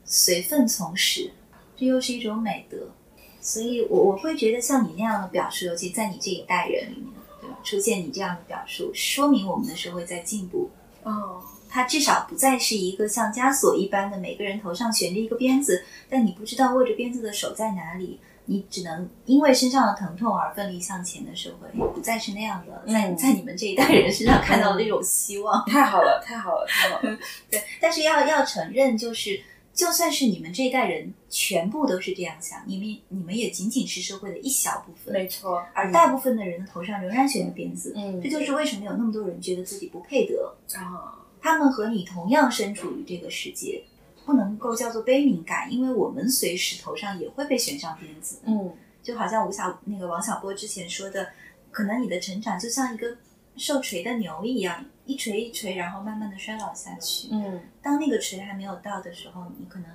随份从时，这又是一种美德。所以我我会觉得像你那样的表述，尤其在你这一代人里面，对吧？出现你这样的表述，说明我们的社会在进步。哦，它至少不再是一个像枷锁一般的每个人头上悬着一个鞭子，但你不知道握着鞭子的手在哪里，你只能因为身上的疼痛而奋力向前的社会，不再是那样的。在嗯在你们这一代人身上看到的那种希望。太好了，太好了，太好了。(laughs) 对，但是要要承认，就是就算是你们这一代人全部都是这样想，你们你们也仅仅是社会的一小部分，没错，而大部分的人的头上仍然悬着鞭子。嗯这就是为什么有那么多人觉得自己不配得。啊，他们和你同样身处于这个世界，不能够叫做悲悯感，因为我们随时头上也会被悬上鞭子。嗯就好像吴小那个王小波之前说的，可能你的成长就像一个受锤的牛一样，一锤一锤，然后慢慢的衰老下去。嗯当那个锤还没有到的时候，你可能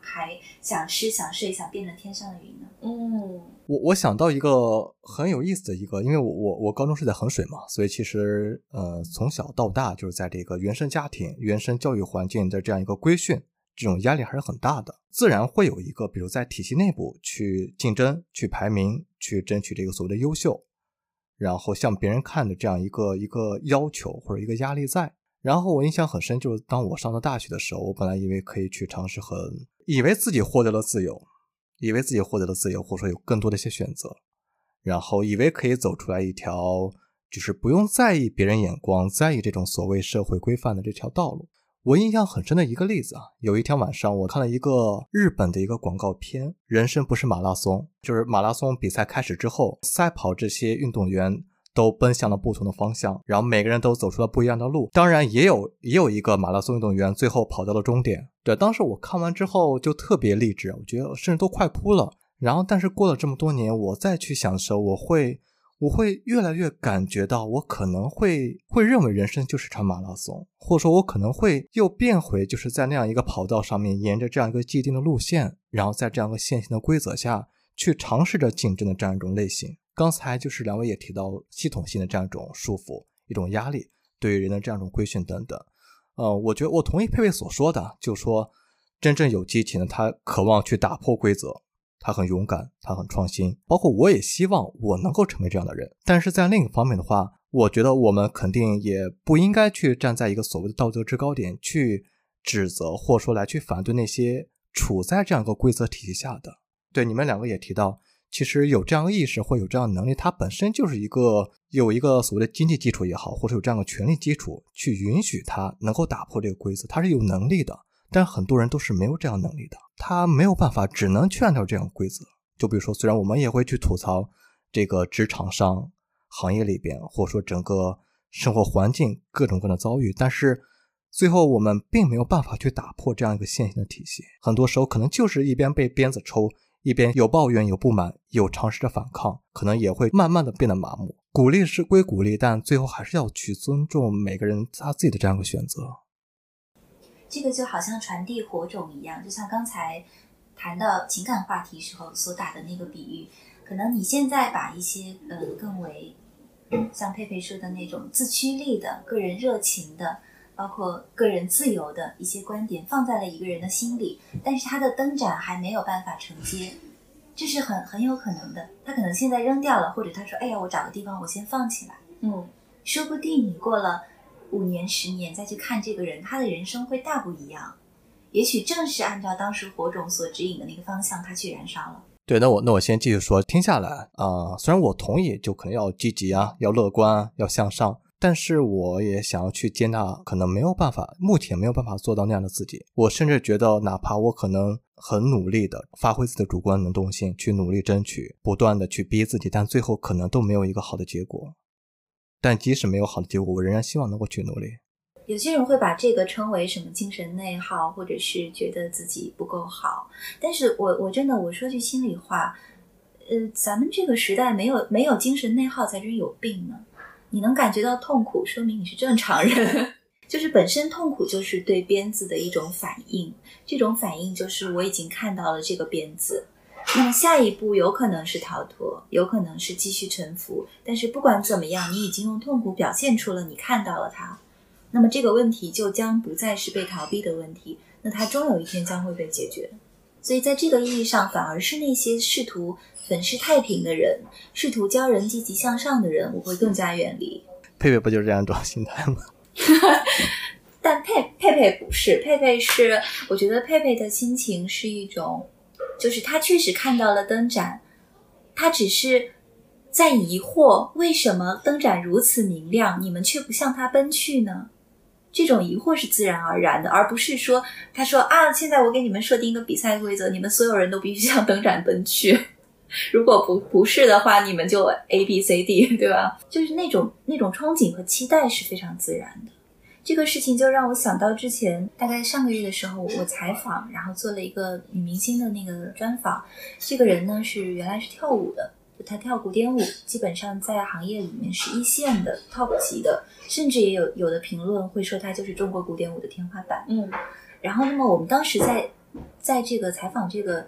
还想吃、想睡、想变成天上的云呢。嗯我我想到一个很有意思的一个，因为我我我高中是在衡水嘛，所以其实呃从小到大就是在这个原生家庭、原生教育环境的这样一个规训，这种压力还是很大的，自然会有一个比如在体系内部去竞争、去排名、去争取这个所谓的优秀，然后向别人看的这样一个一个要求或者一个压力在。然后我印象很深，就是当我上了大学的时候，我本来以为可以去尝试很，以为自己获得了自由，以为自己获得了自由，或者说有更多的一些选择，然后以为可以走出来一条就是不用在意别人眼光、在意这种所谓社会规范的这条道路。我印象很深的一个例子啊，有一天晚上我看了一个日本的一个广告片，人生不是马拉松，就是马拉松比赛开始之后，赛跑这些运动员都奔向了不同的方向，然后每个人都走出了不一样的路。当然，也有也有一个马拉松运动员最后跑到了终点。对，当时我看完之后就特别励志，我觉得甚至都快哭了。然后，但是过了这么多年，我再去想的时候，我会我会越来越感觉到，我可能会会认为人生就是场马拉松，或者说，我可能会又变回就是在那样一个跑道上面，沿着这样一个既定的路线，然后在这样一个线性的规则下去尝试着竞争的这样一种类型。刚才就是两位也提到系统性的这样一种束缚、一种压力，对于人的这样一种规训等等。呃，我觉得我同意佩佩所说的，就说真正有激情的，他渴望去打破规则，他很勇敢，他很创新。包括我也希望我能够成为这样的人。但是在另一方面的话，我觉得我们肯定也不应该去站在一个所谓的道德制高点去指责，或说来去反对那些处在这样一个规则体系下的。对，你们两个也提到。其实有这样的意识或有这样能力，它本身就是一个有一个所谓的经济基础也好，或者有这样的权利基础，去允许他能够打破这个规则，他是有能力的。但很多人都是没有这样能力的，他没有办法，只能去按照这样规则。就比如说，虽然我们也会去吐槽这个职场上、行业里边，或者说整个生活环境各种各样的遭遇，但是最后我们并没有办法去打破这样一个线性的体系。很多时候，可能就是一边被鞭子抽。一边有抱怨，有不满，有尝试着反抗，可能也会慢慢的变得麻木。鼓励是归鼓励，但最后还是要去尊重每个人他自己的这样一个选择。这个就好像传递火种一样，就像刚才谈到情感话题时候所打的那个比喻，可能你现在把一些呃更为像佩佩说的那种自驱力的、个人热情的。包括个人自由的一些观点放在了一个人的心里，但是他的灯盏还没有办法承接，这是很很有可能的。他可能现在扔掉了，或者他说：“哎呀，我找个地方我先放起来。”嗯，说不定你过了五年、十年再去看这个人，他的人生会大不一样。也许正是按照当时火种所指引的那个方向，他去燃烧了。对，那我那我先继续说，听下来啊、虽然我同意，就可能要积极啊，要乐观啊，要向上。但是我也想要去接纳，可能没有办法，目前没有办法做到那样的自己。我甚至觉得，哪怕我可能很努力的发挥自己的主观能动性，去努力争取，不断的去逼自己，但最后可能都没有一个好的结果。但即使没有好的结果，我仍然希望能够去努力。有些人会把这个称为什么精神内耗，或者是觉得自己不够好。但是我我真的我说句心里话，呃，咱们这个时代没有没有精神内耗才真有病呢。你能感觉到痛苦，说明你是正常人。(laughs) 就是本身痛苦就是对鞭子的一种反应，这种反应就是我已经看到了这个鞭子，那么下一步有可能是逃脱，有可能是继续沉浮。但是不管怎么样，你已经用痛苦表现出了你看到了它，那么这个问题就将不再是被逃避的问题，那它终有一天将会被解决。所以在这个意义上，反而是那些试图粉饰太平的人，试图教人积极向上的人，我会更加远离。佩佩不就是这样一种心态吗？(laughs) 但佩佩佩不是，佩佩是，我觉得佩佩的心情是一种，就是他确实看到了灯盏，他只是在疑惑为什么灯盏如此明亮，你们却不向他奔去呢？这种疑惑是自然而然的，而不是说他说啊，现在我给你们设定一个比赛规则，你们所有人都必须向灯盏奔去，(laughs) 如果不不是的话，你们就 A B C D，对吧？就是那种那种憧憬和期待是非常自然的。这个事情就让我想到之前，大概上个月的时候，我采访，然后做了一个女明星的那个专访。这个人呢是原来是跳舞的，她跳古典舞，基本上在行业里面是一线的 top 级的，甚至也有有的评论会说她就是中国古典舞的天花板。嗯，然后那么我们当时在在这个采访这个。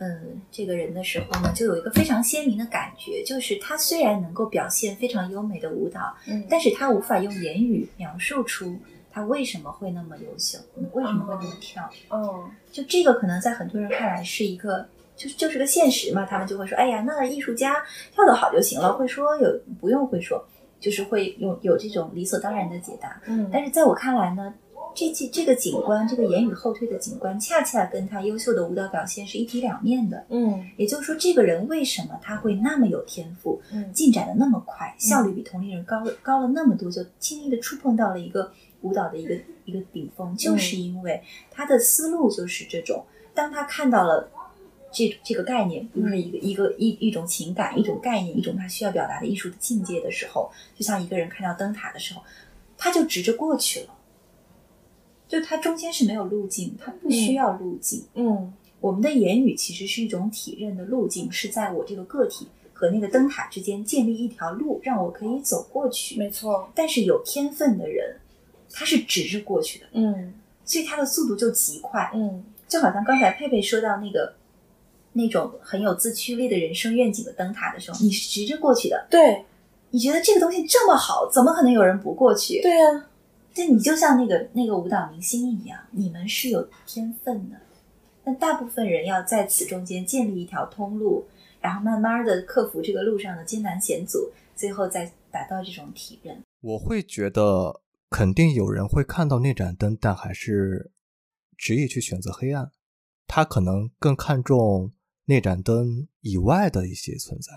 嗯，这个人的时候呢，就有一个非常鲜明的感觉，就是他虽然能够表现非常优美的舞蹈，嗯，但是他无法用言语描述出他为什么会那么优秀，为什么会那么跳。哦，就这个可能在很多人看来是一个，就是就是个现实嘛，他们就会说，哎呀，那艺术家跳得好就行了，会说有不用会说，就是会有有这种理所当然的解答。嗯，但是在我看来呢。这这这个景观，这个言语后退的景观，恰恰跟他优秀的舞蹈表现是一体两面的。嗯，也就是说，这个人为什么他会那么有天赋，嗯进展的那么快，效率比同龄人高了高了那么多，就轻易的触碰到了一个舞蹈的一个一个顶峰，就是因为他的思路就是这种。当他看到了这这个概念，比如说一个一个一一种情感、一种概念、一种他需要表达的艺术的境界的时候，就像一个人看到灯塔的时候，他就直着过去了。就它中间是没有路径，它不需要路径。嗯我们的言语其实是一种体认的路径，是在我这个个体和那个灯塔之间建立一条路，让我可以走过去。没错。但是有天分的人，他是直着过去的，嗯所以他的速度就极快。嗯就好像刚才佩佩说到那个那种很有自驱力的人生愿景的灯塔的时候，你是直着过去的，对你觉得这个东西这么好，怎么可能有人不过去？对呀、这你就像那个那个舞蹈明星一样，你们是有天分的，但大部分人要在此中间建立一条通路，然后慢慢的克服这个路上的艰难险阻，最后再达到这种体认。我会觉得肯定有人会看到那盏灯，但还是执意去选择黑暗。他可能更看重那盏灯以外的一些存在，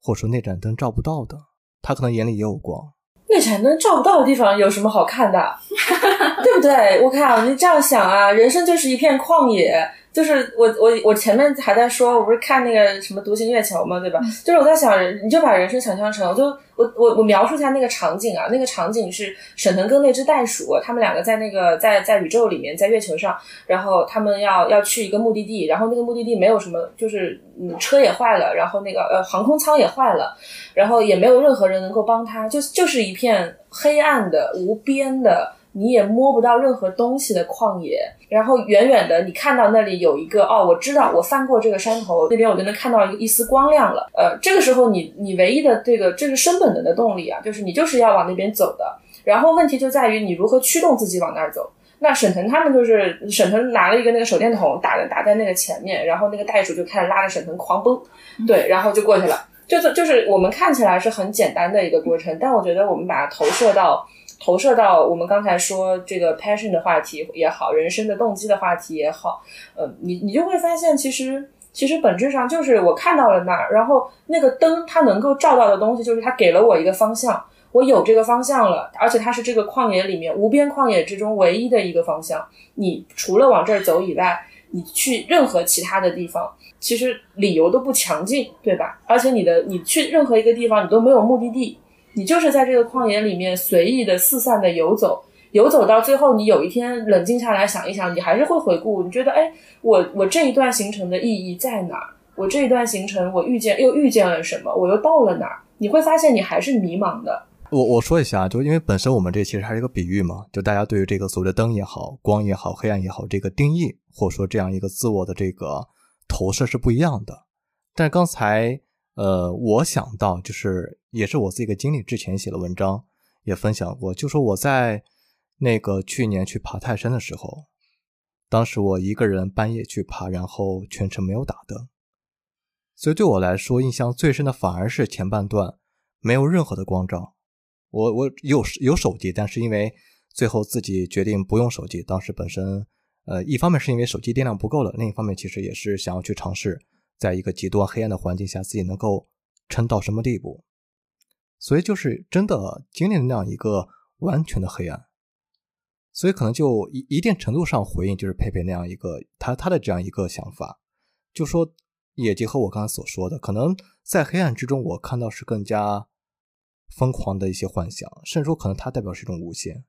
或者说那盏灯照不到的，他可能眼里也有光。那盏灯照不到的地方有什么好看的？(laughs) 对不对？我靠，你这样想啊，人生就是一片旷野。就是我我我前面还在说，我不是看那个什么《独行月球》嘛，对吧？就是我在想，你就把人生想象成，我就我我我描述一下那个场景啊，那个场景是沈腾跟那只袋鼠，他们两个在那个在在宇宙里面，在月球上，然后他们要要去一个目的地，然后那个目的地没有什么，就是嗯车也坏了，然后那个呃航空舱也坏了，然后也没有任何人能够帮他，就就是一片黑暗的无边的。你也摸不到任何东西的旷野，然后远远的你看到那里有一个哦，我知道我翻过这个山头，那边我就能看到一个一丝光亮了。呃，这个时候你你唯一的这个这个生本能的动力啊，就是你就是要往那边走的。然后问题就在于你如何驱动自己往那儿走。那沈腾他们就是沈腾拿了一个那个手电筒打在打在那个前面，然后那个袋鼠就开始拉着沈腾狂奔，对，然后就过去了。就是就是我们看起来是很简单的一个过程，但我觉得我们把它投射到。投射到我们刚才说这个 passion 的话题也好，人生的动机的话题也好，呃，你你就会发现，其实其实本质上就是我看到了那儿，然后那个灯它能够照到的东西，就是它给了我一个方向，我有这个方向了，而且它是这个旷野里面无边旷野之中唯一的一个方向。你除了往这儿走以外，你去任何其他的地方，其实理由都不强劲，对吧？而且你的你去任何一个地方，你都没有目的地。你就是在这个旷野里面随意的四散的游走，游走到最后，你有一天冷静下来想一想，你还是会回顾，你觉得，哎，我我这一段行程的意义在哪儿？我这一段行程我遇见又遇见了什么？我又到了哪儿？你会发现你还是迷茫的。我我说一下，就因为本身我们这其实还是一个比喻嘛，就大家对于这个所谓的灯也好、光也好、黑暗也好这个定义，或者说这样一个自我的这个投射是不一样的。但刚才呃，我想到就是也是我自己的经历，之前写了文章也分享过，就说我在那个去年去爬泰山的时候，当时我一个人半夜去爬，然后全程没有打灯，所以对我来说印象最深的反而是前半段没有任何的光照。我我有有手机，但是因为最后自己决定不用手机。当时本身，呃，一方面是因为手机电量不够了，另一方面其实也是想要去尝试，在一个极端黑暗的环境下，自己能够撑到什么地步。所以就是真的经历了那样一个完全的黑暗，所以可能就一一定程度上回应就是佩佩那样一个他他的这样一个想法，就说也结合我刚才所说的，可能在黑暗之中，我看到是更加。疯狂的一些幻想，甚至说可能它代表是一种无限，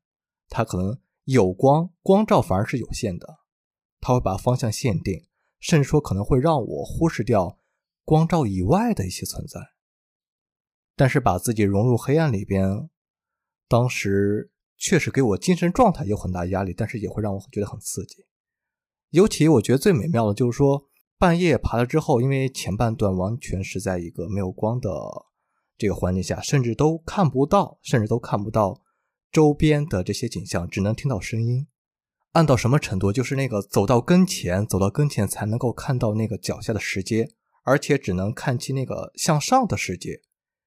它可能有光，光照反而是有限的，它会把方向限定，甚至说可能会让我忽视掉光照以外的一些存在。但是把自己融入黑暗里边，当时确实给我精神状态有很大压力，但是也会让我觉得很刺激。尤其我觉得最美妙的就是说，半夜爬了之后，因为前半段完全是在一个没有光的。这个环境下，甚至都看不到，甚至都看不到周边的这些景象，只能听到声音。暗到什么程度？就是那个走到跟前，走到跟前才能够看到那个脚下的石阶，而且只能看清那个向上的石阶，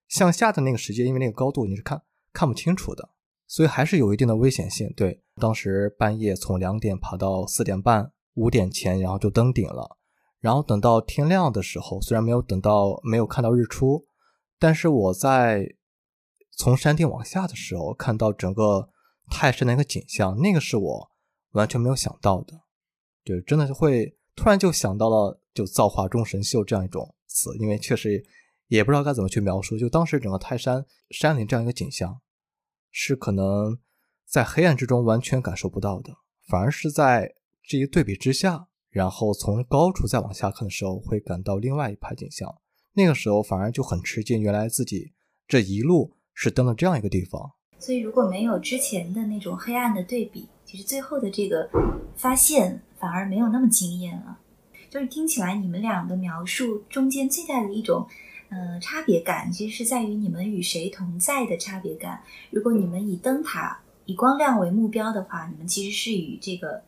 向下的那个石阶，因为那个高度你是看看不清楚的，所以还是有一定的危险性。对，当时半夜从两点爬到四点半、五点前，然后就登顶了，然后等到天亮的时候，虽然没有等到，没有看到日出。但是我在从山顶往下的时候，看到整个泰山的一个景象，那个是我完全没有想到的。对，真的是会突然就想到了“就造化钟神秀”这样一种词，因为确实也不知道该怎么去描述。就当时整个泰山山林这样一个景象，是可能在黑暗之中完全感受不到的，反而是在这一对比之下，然后从高处再往下看的时候，会感到另外一派景象。那个时候反而就很吃惊，原来自己这一路是登了这样一个地方。所以如果没有之前的那种黑暗的对比，其实最后的这个发现反而没有那么惊艳了。就是听起来你们俩的描述中间最大的一种，呃，差别感，其实是在于你们与谁同在的差别感。如果你们以灯塔、以光亮为目标的话，你们其实是与这个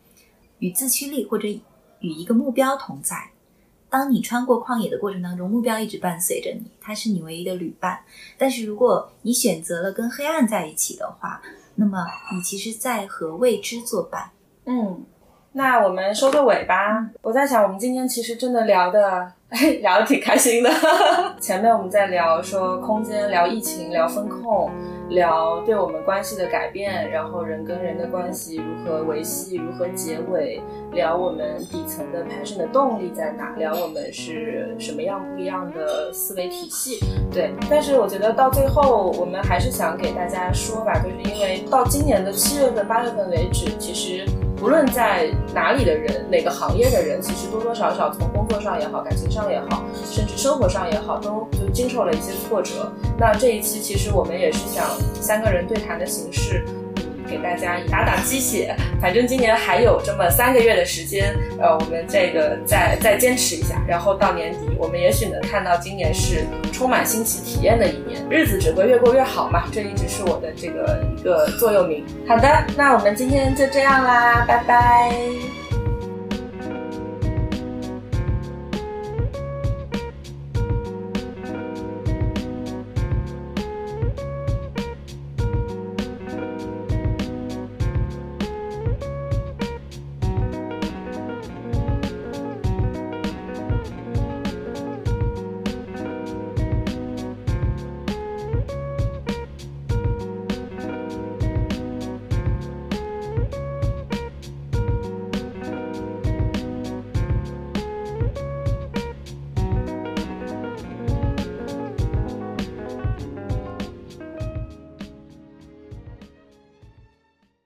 与自驱力或者与一个目标同在。当你穿过旷野的过程当中，目标一直伴随着你，它是你唯一的旅伴。但是如果你选择了跟黑暗在一起的话，那么你其实在和未知作伴。嗯，那我们收个尾吧。我在想，我们今天其实真的聊的。(laughs) 聊的挺开心的，(laughs) 前面我们在聊说空间，聊疫情，聊风控，聊对我们关系的改变，然后人跟人的关系如何维系，如何结尾，聊我们底层的 passion 的动力在哪，聊我们是什么样不一样的思维体系。对，但是我觉得到最后，我们还是想给大家说吧，就是因为到今年的七月份、八月份为止，其实。无论在哪里的人，哪个行业的人，其实多多少少从工作上也好，感情上也好，甚至生活上也好，都就经受了一些挫折。那这一期其实我们也是想三个人对谈的形式。给大家打打鸡血，反正今年还有这么三个月的时间，呃，我们这个再再坚持一下，然后到年底，我们也许能看到今年是充满新奇体验的一年，日子只会越过越好嘛，这一直是我的这个一个座右铭。好的，那我们今天就这样啦，拜拜。